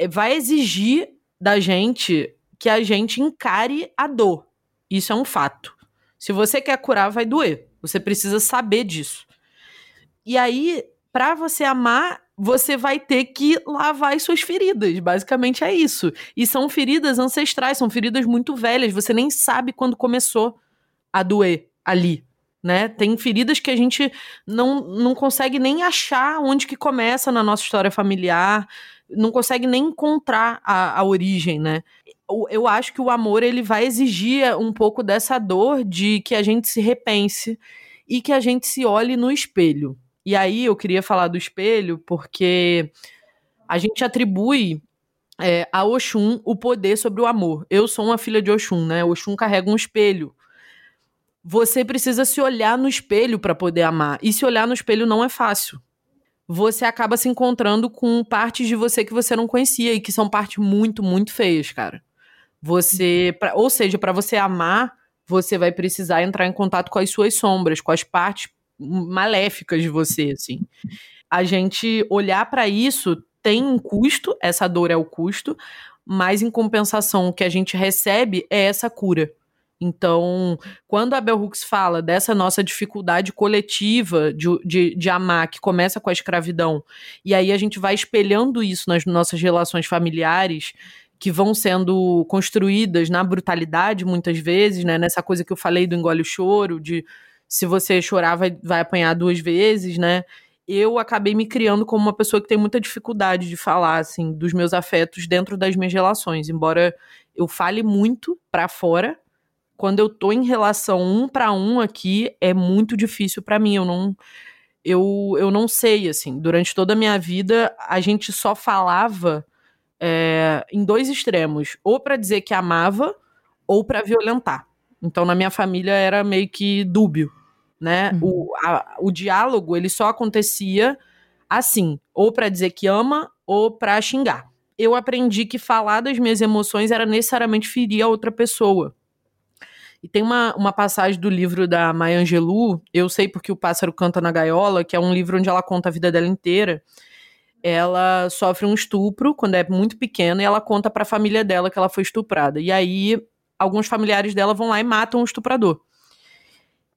eh, vai exigir da gente que a gente encare a dor. Isso é um fato. Se você quer curar, vai doer. Você precisa saber disso. E aí, para você amar, você vai ter que lavar as suas feridas. Basicamente é isso. E são feridas ancestrais, são feridas muito velhas. Você nem sabe quando começou a doer ali. Né? Tem feridas que a gente não, não consegue nem achar onde que começa na nossa história familiar, não consegue nem encontrar a, a origem, né? Eu, eu acho que o amor ele vai exigir um pouco dessa dor de que a gente se repense e que a gente se olhe no espelho. E aí eu queria falar do espelho porque a gente atribui é, a Oxum o poder sobre o amor. Eu sou uma filha de Oxum, né? Oxum carrega um espelho. Você precisa se olhar no espelho para poder amar. E se olhar no espelho não é fácil. Você acaba se encontrando com partes de você que você não conhecia e que são partes muito, muito feias, cara. Você, pra, ou seja, para você amar, você vai precisar entrar em contato com as suas sombras, com as partes maléficas de você, assim. A gente olhar para isso tem um custo, essa dor é o custo, mas em compensação o que a gente recebe é essa cura. Então, quando a Bell Hooks fala dessa nossa dificuldade coletiva de, de, de, amar, que começa com a escravidão, e aí a gente vai espelhando isso nas nossas relações familiares, que vão sendo construídas na brutalidade, muitas vezes, né? Nessa coisa que eu falei do engole o choro, de se você chorar, vai, vai apanhar duas vezes, né? eu acabei me criando como uma pessoa que tem muita dificuldade de falar, assim, dos meus afetos dentro das minhas relações. Embora eu fale muito para fora, quando eu tô em relação um para um aqui, é muito difícil para mim. Eu não. Eu, eu não sei, assim. Durante toda a minha vida, a gente só falava é, em dois extremos: ou para dizer que amava, ou para violentar. Então, na minha família, era meio que dúbio né? Uhum. O, a, o diálogo ele só acontecia assim, ou para dizer que ama ou para xingar. Eu aprendi que falar das minhas emoções era necessariamente ferir a outra pessoa. E tem uma, uma passagem do livro da Maya Angelou, Eu Sei Porque o Pássaro Canta na Gaiola, que é um livro onde ela conta a vida dela inteira. Ela sofre um estupro quando é muito pequena e ela conta para a família dela que ela foi estuprada. E aí, alguns familiares dela vão lá e matam o estuprador.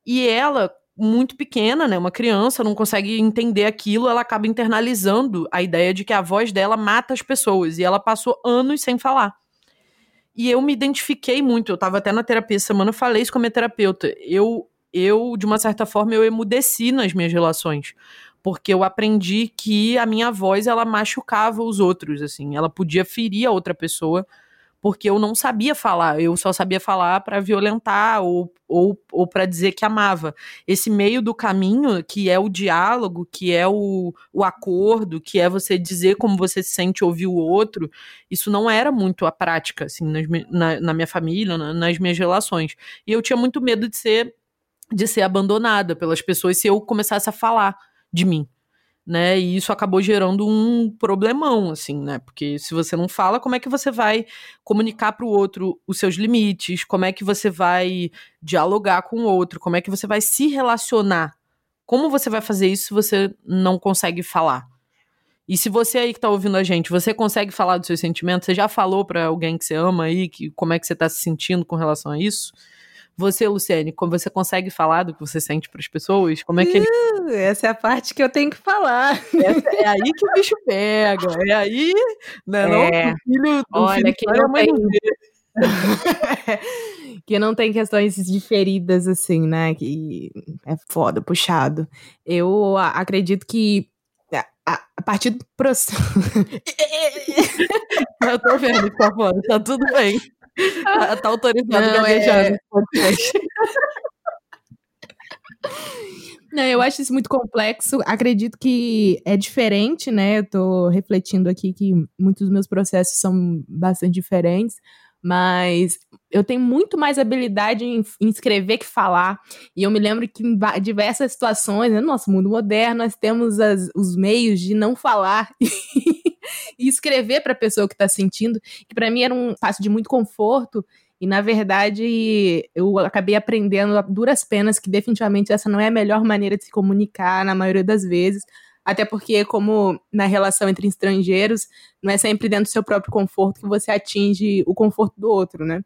E ela, muito pequena, né, uma criança, não consegue entender aquilo, ela acaba internalizando a ideia de que a voz dela mata as pessoas. E ela passou anos sem falar. E eu me identifiquei muito, eu tava até na terapia essa semana, falei isso com a minha terapeuta. Eu, eu, de uma certa forma, eu emudeci nas minhas relações. Porque eu aprendi que a minha voz, ela machucava os outros, assim. Ela podia ferir a outra pessoa porque eu não sabia falar, eu só sabia falar para violentar ou, ou, ou para dizer que amava. Esse meio do caminho, que é o diálogo, que é o, o acordo, que é você dizer como você se sente ouvir o outro, isso não era muito a prática, assim, nas, na, na minha família, na, nas minhas relações. E eu tinha muito medo de ser, de ser abandonada pelas pessoas se eu começasse a falar de mim né? E isso acabou gerando um problemão, assim, né? Porque se você não fala, como é que você vai comunicar para o outro os seus limites? Como é que você vai dialogar com o outro? Como é que você vai se relacionar? Como você vai fazer isso se você não consegue falar? E se você aí que tá ouvindo a gente, você consegue falar dos seus sentimentos? Você já falou para alguém que você ama aí, que como é que você tá se sentindo com relação a isso? Você, Luciane, como você consegue falar do que você sente para as pessoas? Como é que uh, Essa é a parte que eu tenho que falar. Essa, é aí que o bicho pega. É aí, né? É. Não, o filho, o Olha, filho que não tem... que não tem questões diferidas assim, né? Que é foda, puxado. Eu acredito que a, partir do processo. eu tô vendo que tá tá tudo bem. Tá, tá autorizado não, gaguejar é... Não, eu acho isso muito complexo. Acredito que é diferente, né? Eu tô refletindo aqui que muitos dos meus processos são bastante diferentes, mas eu tenho muito mais habilidade em, em escrever que falar. E eu me lembro que em diversas situações, né, no nosso mundo moderno, nós temos as, os meios de não falar e escrever para a pessoa que está sentindo, que para mim era um espaço de muito conforto. E, na verdade, eu acabei aprendendo a duras penas que definitivamente essa não é a melhor maneira de se comunicar, na maioria das vezes. Até porque, como na relação entre estrangeiros, não é sempre dentro do seu próprio conforto que você atinge o conforto do outro, né?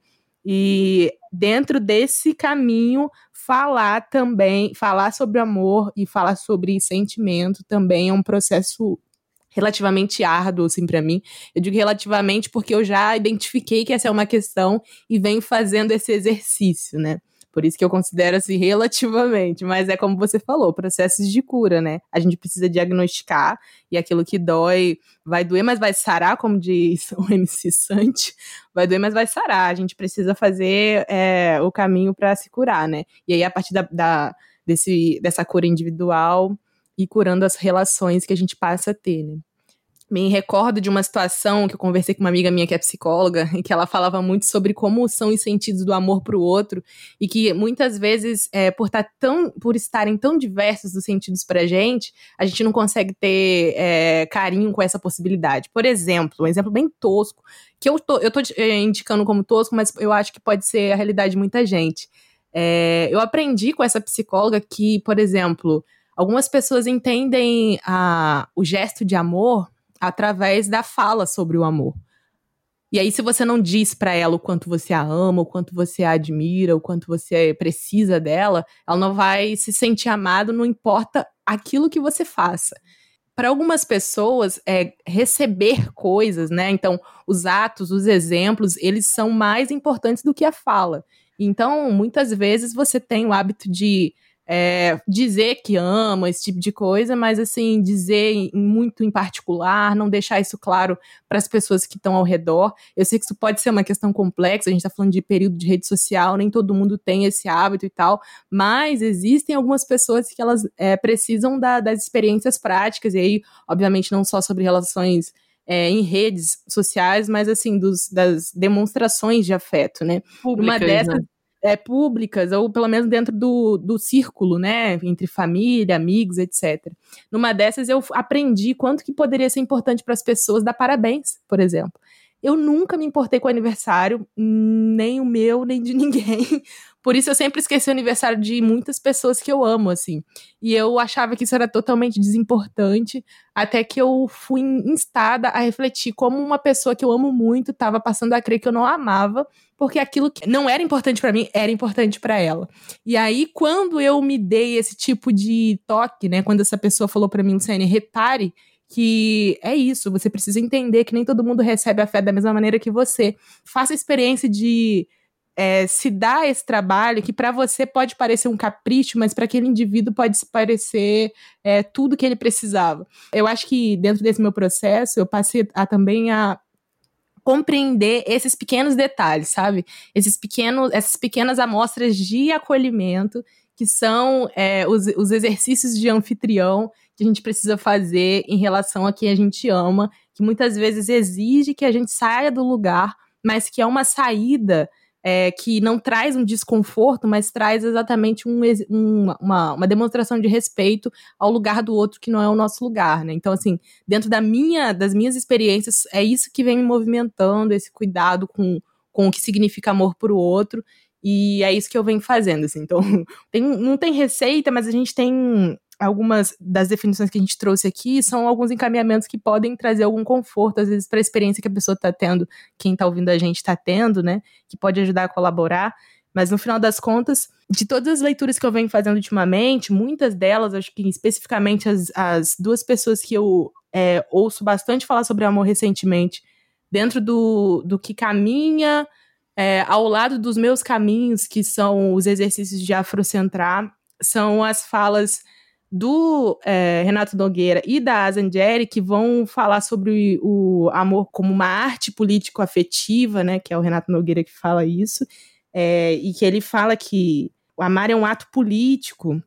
E dentro desse caminho, falar também, falar sobre amor e falar sobre sentimento também é um processo relativamente árduo, assim, para mim. Eu digo relativamente porque eu já identifiquei que essa é uma questão e venho fazendo esse exercício, né? Por isso que eu considero assim relativamente, mas é como você falou, processos de cura, né? A gente precisa diagnosticar e aquilo que dói vai doer, mas vai sarar, como diz o MC Sante, vai doer, mas vai sarar. A gente precisa fazer é, o caminho para se curar, né? E aí, a partir da, da, desse, dessa cura individual, e curando as relações que a gente passa a ter, né? Me recordo de uma situação que eu conversei com uma amiga minha que é psicóloga, e que ela falava muito sobre como são os sentidos do amor para o outro, e que muitas vezes, é, por, tá tão, por estarem tão diversos os sentidos para a gente, a gente não consegue ter é, carinho com essa possibilidade. Por exemplo, um exemplo bem tosco, que eu tô, tô é, indicando como tosco, mas eu acho que pode ser a realidade de muita gente. É, eu aprendi com essa psicóloga que, por exemplo, Algumas pessoas entendem a, o gesto de amor através da fala sobre o amor. E aí, se você não diz para ela o quanto você a ama, o quanto você a admira, o quanto você precisa dela, ela não vai se sentir amada, não importa aquilo que você faça. Para algumas pessoas, é, receber coisas, né? Então, os atos, os exemplos, eles são mais importantes do que a fala. Então, muitas vezes você tem o hábito de é, dizer que ama, esse tipo de coisa, mas assim, dizer muito em particular, não deixar isso claro para as pessoas que estão ao redor. Eu sei que isso pode ser uma questão complexa, a gente está falando de período de rede social, nem todo mundo tem esse hábito e tal, mas existem algumas pessoas que elas é, precisam da, das experiências práticas, e aí, obviamente, não só sobre relações. É, em redes sociais, mas assim, dos, das demonstrações de afeto, né? Públicas, Uma dessas, né? É, públicas, ou pelo menos dentro do, do círculo, né? Entre família, amigos, etc. Numa dessas, eu aprendi quanto que poderia ser importante para as pessoas dar parabéns, por exemplo. Eu nunca me importei com o aniversário, nem o meu, nem de ninguém. Por isso eu sempre esqueci o aniversário de muitas pessoas que eu amo, assim. E eu achava que isso era totalmente desimportante, até que eu fui instada a refletir como uma pessoa que eu amo muito estava passando a crer que eu não amava, porque aquilo que não era importante para mim era importante para ela. E aí quando eu me dei esse tipo de toque, né, quando essa pessoa falou para mim, Luciane, repare que é isso, você precisa entender que nem todo mundo recebe a fé da mesma maneira que você. Faça a experiência de é, se dar esse trabalho que para você pode parecer um capricho, mas para aquele indivíduo pode parecer é, tudo que ele precisava. Eu acho que dentro desse meu processo eu passei a também a compreender esses pequenos detalhes, sabe? Esses pequenos, essas pequenas amostras de acolhimento que são é, os, os exercícios de anfitrião que a gente precisa fazer em relação a quem a gente ama, que muitas vezes exige que a gente saia do lugar, mas que é uma saída é, que não traz um desconforto, mas traz exatamente um, um, uma, uma, demonstração de respeito ao lugar do outro que não é o nosso lugar, né? Então, assim, dentro da minha, das minhas experiências, é isso que vem me movimentando, esse cuidado com, com o que significa amor para o outro. E é isso que eu venho fazendo, assim. Então, tem, não tem receita, mas a gente tem algumas das definições que a gente trouxe aqui são alguns encaminhamentos que podem trazer algum conforto, às vezes, para a experiência que a pessoa está tendo, quem está ouvindo a gente está tendo, né? Que pode ajudar a colaborar. Mas no final das contas, de todas as leituras que eu venho fazendo ultimamente, muitas delas, acho que especificamente as, as duas pessoas que eu é, ouço bastante falar sobre amor recentemente, dentro do, do que caminha é, ao lado dos meus caminhos, que são os exercícios de afrocentrar, são as falas do é, Renato Nogueira e da Azangeri, que vão falar sobre o amor como uma arte político-afetiva, né? Que é o Renato Nogueira que fala isso, é, e que ele fala que o amar é um ato político,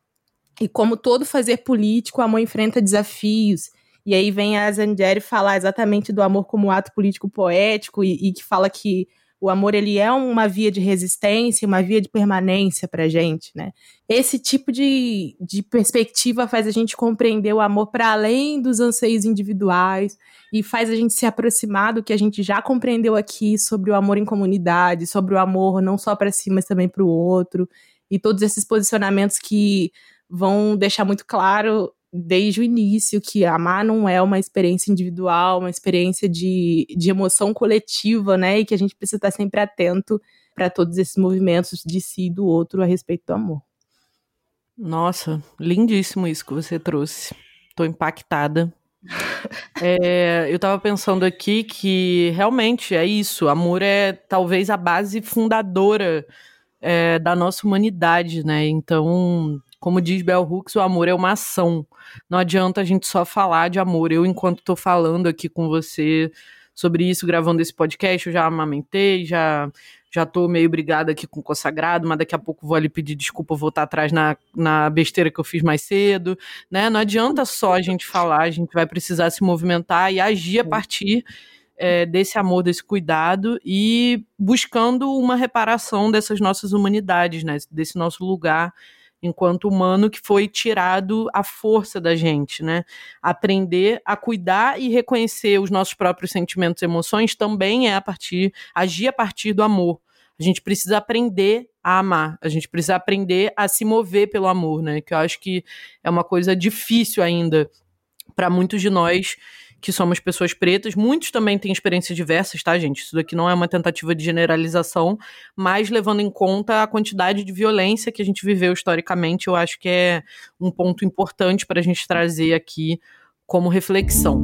e como todo fazer político, o amor enfrenta desafios. E aí vem a Azangeri falar exatamente do amor como ato político poético, e, e que fala que o amor ele é uma via de resistência, uma via de permanência para gente, né? Esse tipo de, de perspectiva faz a gente compreender o amor para além dos anseios individuais e faz a gente se aproximar do que a gente já compreendeu aqui sobre o amor em comunidade, sobre o amor não só para si, mas também para o outro e todos esses posicionamentos que vão deixar muito claro desde o início que amar não é uma experiência individual, uma experiência de, de emoção coletiva, né? E que a gente precisa estar sempre atento para todos esses movimentos de si e do outro a respeito do amor. Nossa, lindíssimo isso que você trouxe. Tô impactada. É, eu tava pensando aqui que realmente é isso. Amor é talvez a base fundadora é, da nossa humanidade, né? Então, como diz Bell Hooks, o amor é uma ação. Não adianta a gente só falar de amor. Eu, enquanto estou falando aqui com você sobre isso, gravando esse podcast, eu já amamentei, já já tô meio brigada aqui com o consagrado, mas daqui a pouco vou ali pedir desculpa, voltar atrás na, na besteira que eu fiz mais cedo, né? Não adianta só a gente falar, a gente vai precisar se movimentar e agir a partir é, desse amor, desse cuidado e buscando uma reparação dessas nossas humanidades, né? Desse nosso lugar enquanto humano que foi tirado a força da gente, né? Aprender a cuidar e reconhecer os nossos próprios sentimentos e emoções também é a partir, agir a partir do amor. A gente precisa aprender a amar, a gente precisa aprender a se mover pelo amor, né? Que eu acho que é uma coisa difícil ainda para muitos de nós que somos pessoas pretas. Muitos também têm experiências diversas, tá, gente? Isso daqui não é uma tentativa de generalização, mas levando em conta a quantidade de violência que a gente viveu historicamente, eu acho que é um ponto importante para a gente trazer aqui como reflexão.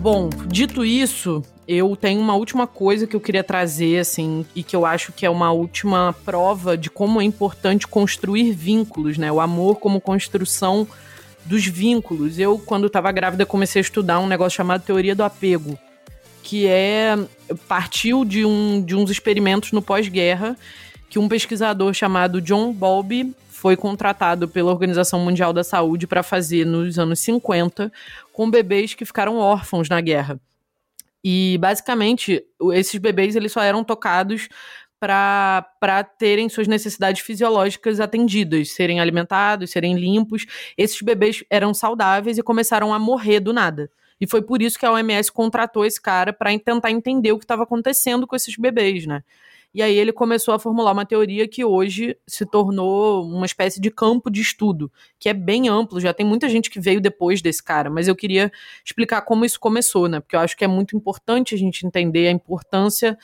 Bom, dito isso, eu tenho uma última coisa que eu queria trazer, assim, e que eu acho que é uma última prova de como é importante construir vínculos, né? O amor como construção dos vínculos. Eu, quando estava grávida, comecei a estudar um negócio chamado teoria do apego, que é partiu de, um, de uns experimentos no pós-guerra que um pesquisador chamado John Bowlby foi contratado pela Organização Mundial da Saúde para fazer nos anos 50 com bebês que ficaram órfãos na guerra. E basicamente, esses bebês eles só eram tocados para terem suas necessidades fisiológicas atendidas, serem alimentados, serem limpos. Esses bebês eram saudáveis e começaram a morrer do nada. E foi por isso que a OMS contratou esse cara para tentar entender o que estava acontecendo com esses bebês, né? E aí ele começou a formular uma teoria que hoje se tornou uma espécie de campo de estudo, que é bem amplo, já tem muita gente que veio depois desse cara, mas eu queria explicar como isso começou, né? Porque eu acho que é muito importante a gente entender a importância,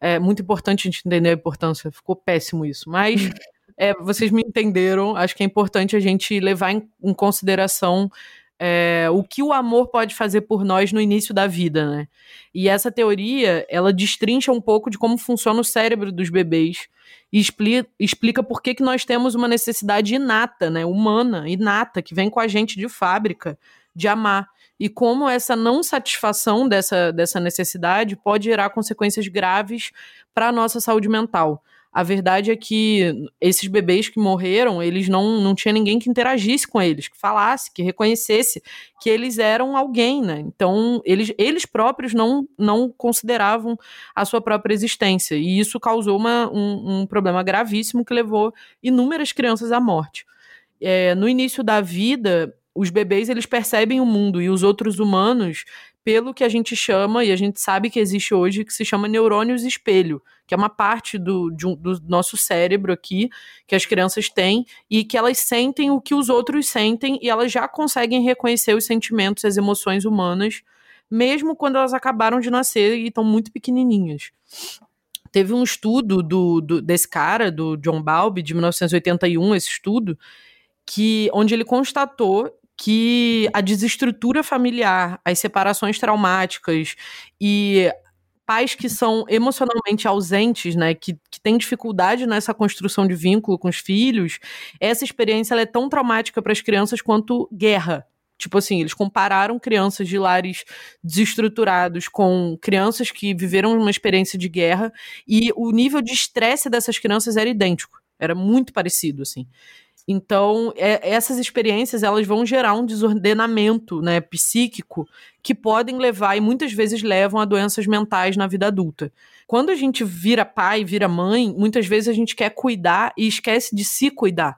é muito importante a gente entender a importância, ficou péssimo isso, mas é, vocês me entenderam, acho que é importante a gente levar em, em consideração é, o que o amor pode fazer por nós no início da vida, né? E essa teoria, ela destrincha um pouco de como funciona o cérebro dos bebês e explica, explica por que, que nós temos uma necessidade inata, né? Humana, inata, que vem com a gente de fábrica, de amar. E como essa não satisfação dessa, dessa necessidade pode gerar consequências graves para a nossa saúde mental. A verdade é que esses bebês que morreram, eles não, não tinha ninguém que interagisse com eles, que falasse, que reconhecesse que eles eram alguém, né? Então, eles, eles próprios não, não consideravam a sua própria existência. E isso causou uma, um, um problema gravíssimo que levou inúmeras crianças à morte. É, no início da vida, os bebês eles percebem o mundo e os outros humanos pelo que a gente chama, e a gente sabe que existe hoje, que se chama neurônios espelho, que é uma parte do, um, do nosso cérebro aqui, que as crianças têm, e que elas sentem o que os outros sentem, e elas já conseguem reconhecer os sentimentos, as emoções humanas, mesmo quando elas acabaram de nascer e estão muito pequenininhas. Teve um estudo do, do, desse cara, do John Balbi, de 1981, esse estudo, que onde ele constatou que a desestrutura familiar, as separações traumáticas e pais que são emocionalmente ausentes, né, que, que têm dificuldade nessa construção de vínculo com os filhos, essa experiência é tão traumática para as crianças quanto guerra. Tipo assim, eles compararam crianças de lares desestruturados com crianças que viveram uma experiência de guerra e o nível de estresse dessas crianças era idêntico, era muito parecido, assim. Então, é, essas experiências elas vão gerar um desordenamento né, psíquico que podem levar e muitas vezes levam a doenças mentais na vida adulta. Quando a gente vira pai, vira mãe, muitas vezes a gente quer cuidar e esquece de se cuidar.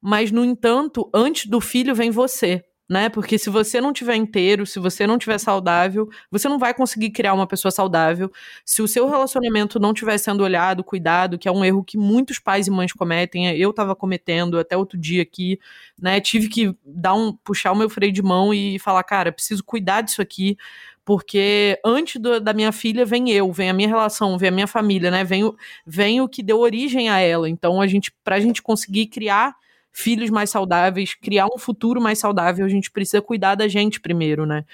Mas, no entanto, antes do filho vem você né? Porque se você não tiver inteiro, se você não tiver saudável, você não vai conseguir criar uma pessoa saudável. Se o seu relacionamento não estiver sendo olhado, cuidado, que é um erro que muitos pais e mães cometem, eu estava cometendo até outro dia aqui, né? Tive que dar um puxar o meu freio de mão e falar, cara, preciso cuidar disso aqui, porque antes do, da minha filha vem eu, vem a minha relação, vem a minha família, né? Vem, vem o que deu origem a ela. Então a gente, para a gente conseguir criar filhos mais saudáveis, criar um futuro mais saudável, a gente precisa cuidar da gente primeiro, né?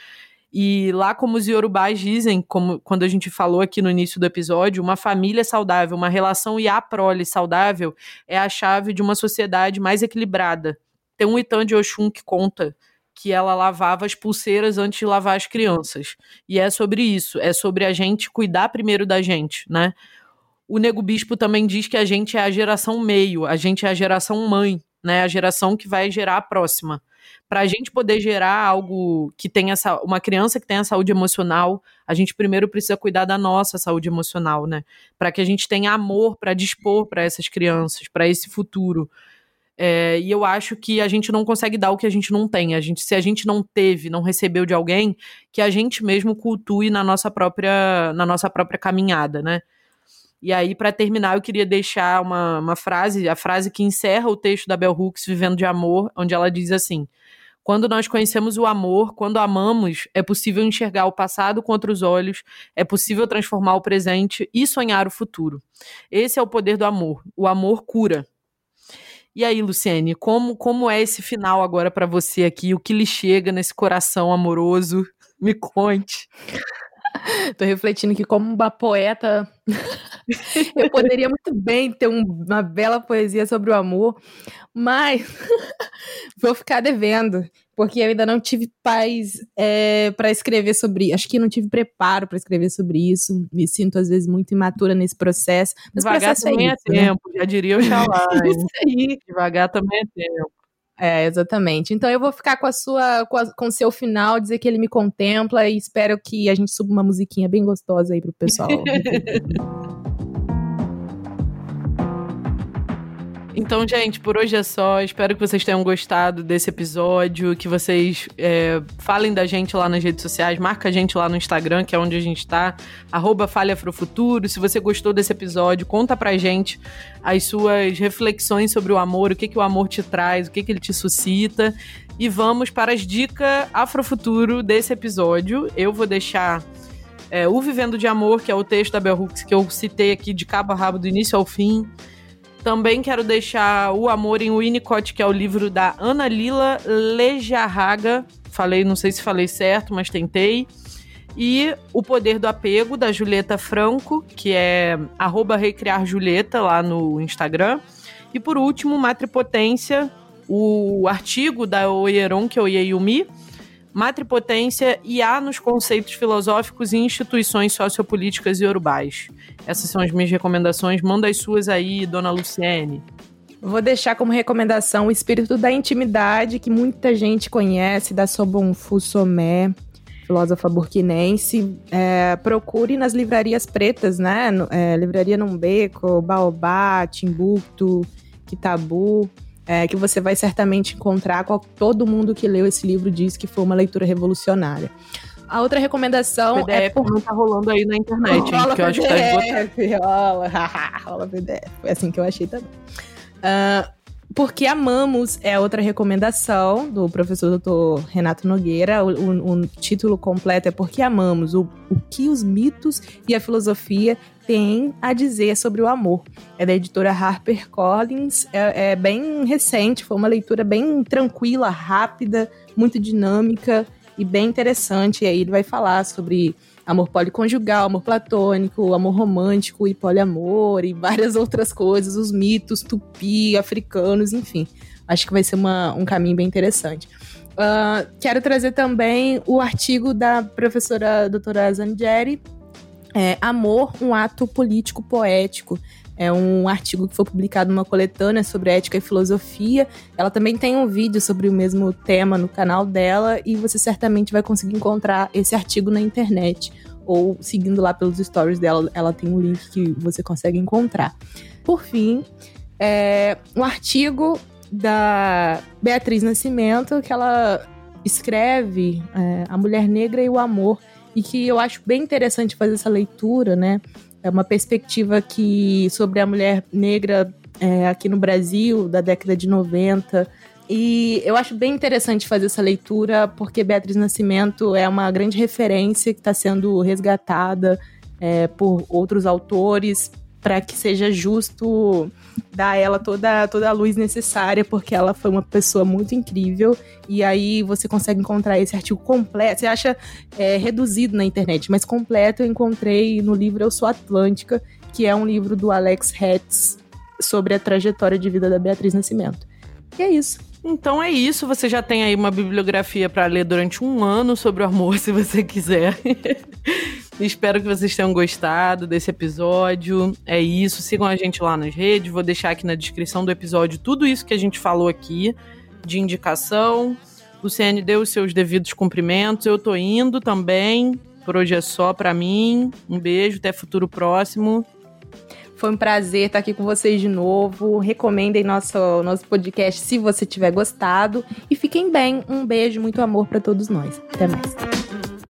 E lá, como os Yorubás dizem, como quando a gente falou aqui no início do episódio, uma família saudável, uma relação e a prole saudável é a chave de uma sociedade mais equilibrada. Tem um Itan de Oxum que conta que ela lavava as pulseiras antes de lavar as crianças. E é sobre isso, é sobre a gente cuidar primeiro da gente, né? O Nego Bispo também diz que a gente é a geração meio, a gente é a geração mãe né? A geração que vai gerar a próxima. Para a gente poder gerar algo que tenha uma criança que tenha saúde emocional, a gente primeiro precisa cuidar da nossa saúde emocional, né? Para que a gente tenha amor para dispor para essas crianças, para esse futuro. É, e eu acho que a gente não consegue dar o que a gente não tem. A gente, se a gente não teve, não recebeu de alguém, que a gente mesmo cultue na nossa própria, na nossa própria caminhada, né? E aí, para terminar, eu queria deixar uma, uma frase, a frase que encerra o texto da Bell Hooks, Vivendo de Amor, onde ela diz assim: Quando nós conhecemos o amor, quando amamos, é possível enxergar o passado com outros olhos, é possível transformar o presente e sonhar o futuro. Esse é o poder do amor. O amor cura. E aí, Luciene, como, como é esse final agora para você aqui? O que lhe chega nesse coração amoroso? Me conte. Tô refletindo que, como uma poeta, eu poderia muito bem ter um, uma bela poesia sobre o amor, mas vou ficar devendo, porque eu ainda não tive paz é, para escrever sobre. Acho que não tive preparo para escrever sobre isso. Me sinto, às vezes, muito imatura nesse processo. Mas Devagar também é, isso, é tempo, né? já diria o Xalá. isso aí. Devagar também é tempo. É, exatamente. Então eu vou ficar com a sua, com, o seu final, dizer que ele me contempla e espero que a gente suba uma musiquinha bem gostosa aí pro pessoal. Então, gente, por hoje é só. Espero que vocês tenham gostado desse episódio, que vocês é, falem da gente lá nas redes sociais, marca a gente lá no Instagram, que é onde a gente tá, arroba Futuro. Se você gostou desse episódio, conta pra gente as suas reflexões sobre o amor, o que, que o amor te traz, o que, que ele te suscita. E vamos para as dicas Afrofuturo desse episódio. Eu vou deixar é, o Vivendo de Amor, que é o texto da Bell Hooks que eu citei aqui de cabo a rabo, do início ao fim. Também quero deixar O Amor em Winnicott, que é o livro da Ana Lila Lejarraga. Falei, não sei se falei certo, mas tentei. E O Poder do Apego, da Julieta Franco, que é arroba Recriar Julieta lá no Instagram. E por último, Matripotência, o artigo da Oyeron, que é o Yeyumi, matripotência e há nos conceitos filosóficos e instituições sociopolíticas e urbais. Essas são as minhas recomendações. Manda as suas aí, dona Luciene. Vou deixar como recomendação o Espírito da Intimidade, que muita gente conhece, da Sobon Fussomé, filósofa burkinense. É, procure nas livrarias pretas, né? É, Livraria Numbeco, Baobá, Timbuktu, Kitabu é, que você vai certamente encontrar. todo mundo que leu esse livro diz que foi uma leitura revolucionária. A outra recomendação PDF é por... tá rolando aí na internet, rola hein, que eu acho que tá esgotado. Rola, rola PDF. Foi assim que eu achei também. Uh, porque Amamos é outra recomendação do professor Dr. Renato Nogueira. O, o, o título completo é Porque Amamos, o, o que os mitos e a filosofia têm a dizer sobre o amor. É da editora Harper Collins, é, é bem recente, foi uma leitura bem tranquila, rápida, muito dinâmica e bem interessante. E aí ele vai falar sobre amor policonjugal, amor platônico, amor romântico e poliamor e várias outras coisas, os mitos tupi, africanos, enfim. Acho que vai ser uma, um caminho bem interessante. Uh, quero trazer também o artigo da professora doutora Zangieri, é, Amor, um ato político poético. É um artigo que foi publicado numa coletânea sobre ética e filosofia. Ela também tem um vídeo sobre o mesmo tema no canal dela e você certamente vai conseguir encontrar esse artigo na internet ou seguindo lá pelos stories dela, ela tem um link que você consegue encontrar. Por fim, é um artigo da Beatriz Nascimento que ela escreve é, A Mulher Negra e o Amor e que eu acho bem interessante fazer essa leitura, né? É uma perspectiva que sobre a mulher negra é, aqui no Brasil, da década de 90. E eu acho bem interessante fazer essa leitura, porque Beatriz Nascimento é uma grande referência que está sendo resgatada é, por outros autores, para que seja justo dar a ela toda, toda a luz necessária, porque ela foi uma pessoa muito incrível. E aí você consegue encontrar esse artigo completo. Você acha é, reduzido na internet, mas completo eu encontrei no livro Eu Sou Atlântica, que é um livro do Alex Hetz sobre a trajetória de vida da Beatriz Nascimento. E é isso. Então é isso, você já tem aí uma bibliografia para ler durante um ano sobre o amor, se você quiser. Espero que vocês tenham gostado desse episódio. É isso, sigam a gente lá nas redes, vou deixar aqui na descrição do episódio tudo isso que a gente falou aqui de indicação. Luciane deu os seus devidos cumprimentos, eu tô indo também. Por hoje é só para mim. Um beijo, até futuro próximo. Foi um prazer estar aqui com vocês de novo. Recomendem nosso, nosso podcast se você tiver gostado. E fiquem bem. Um beijo, muito amor para todos nós. Até mais.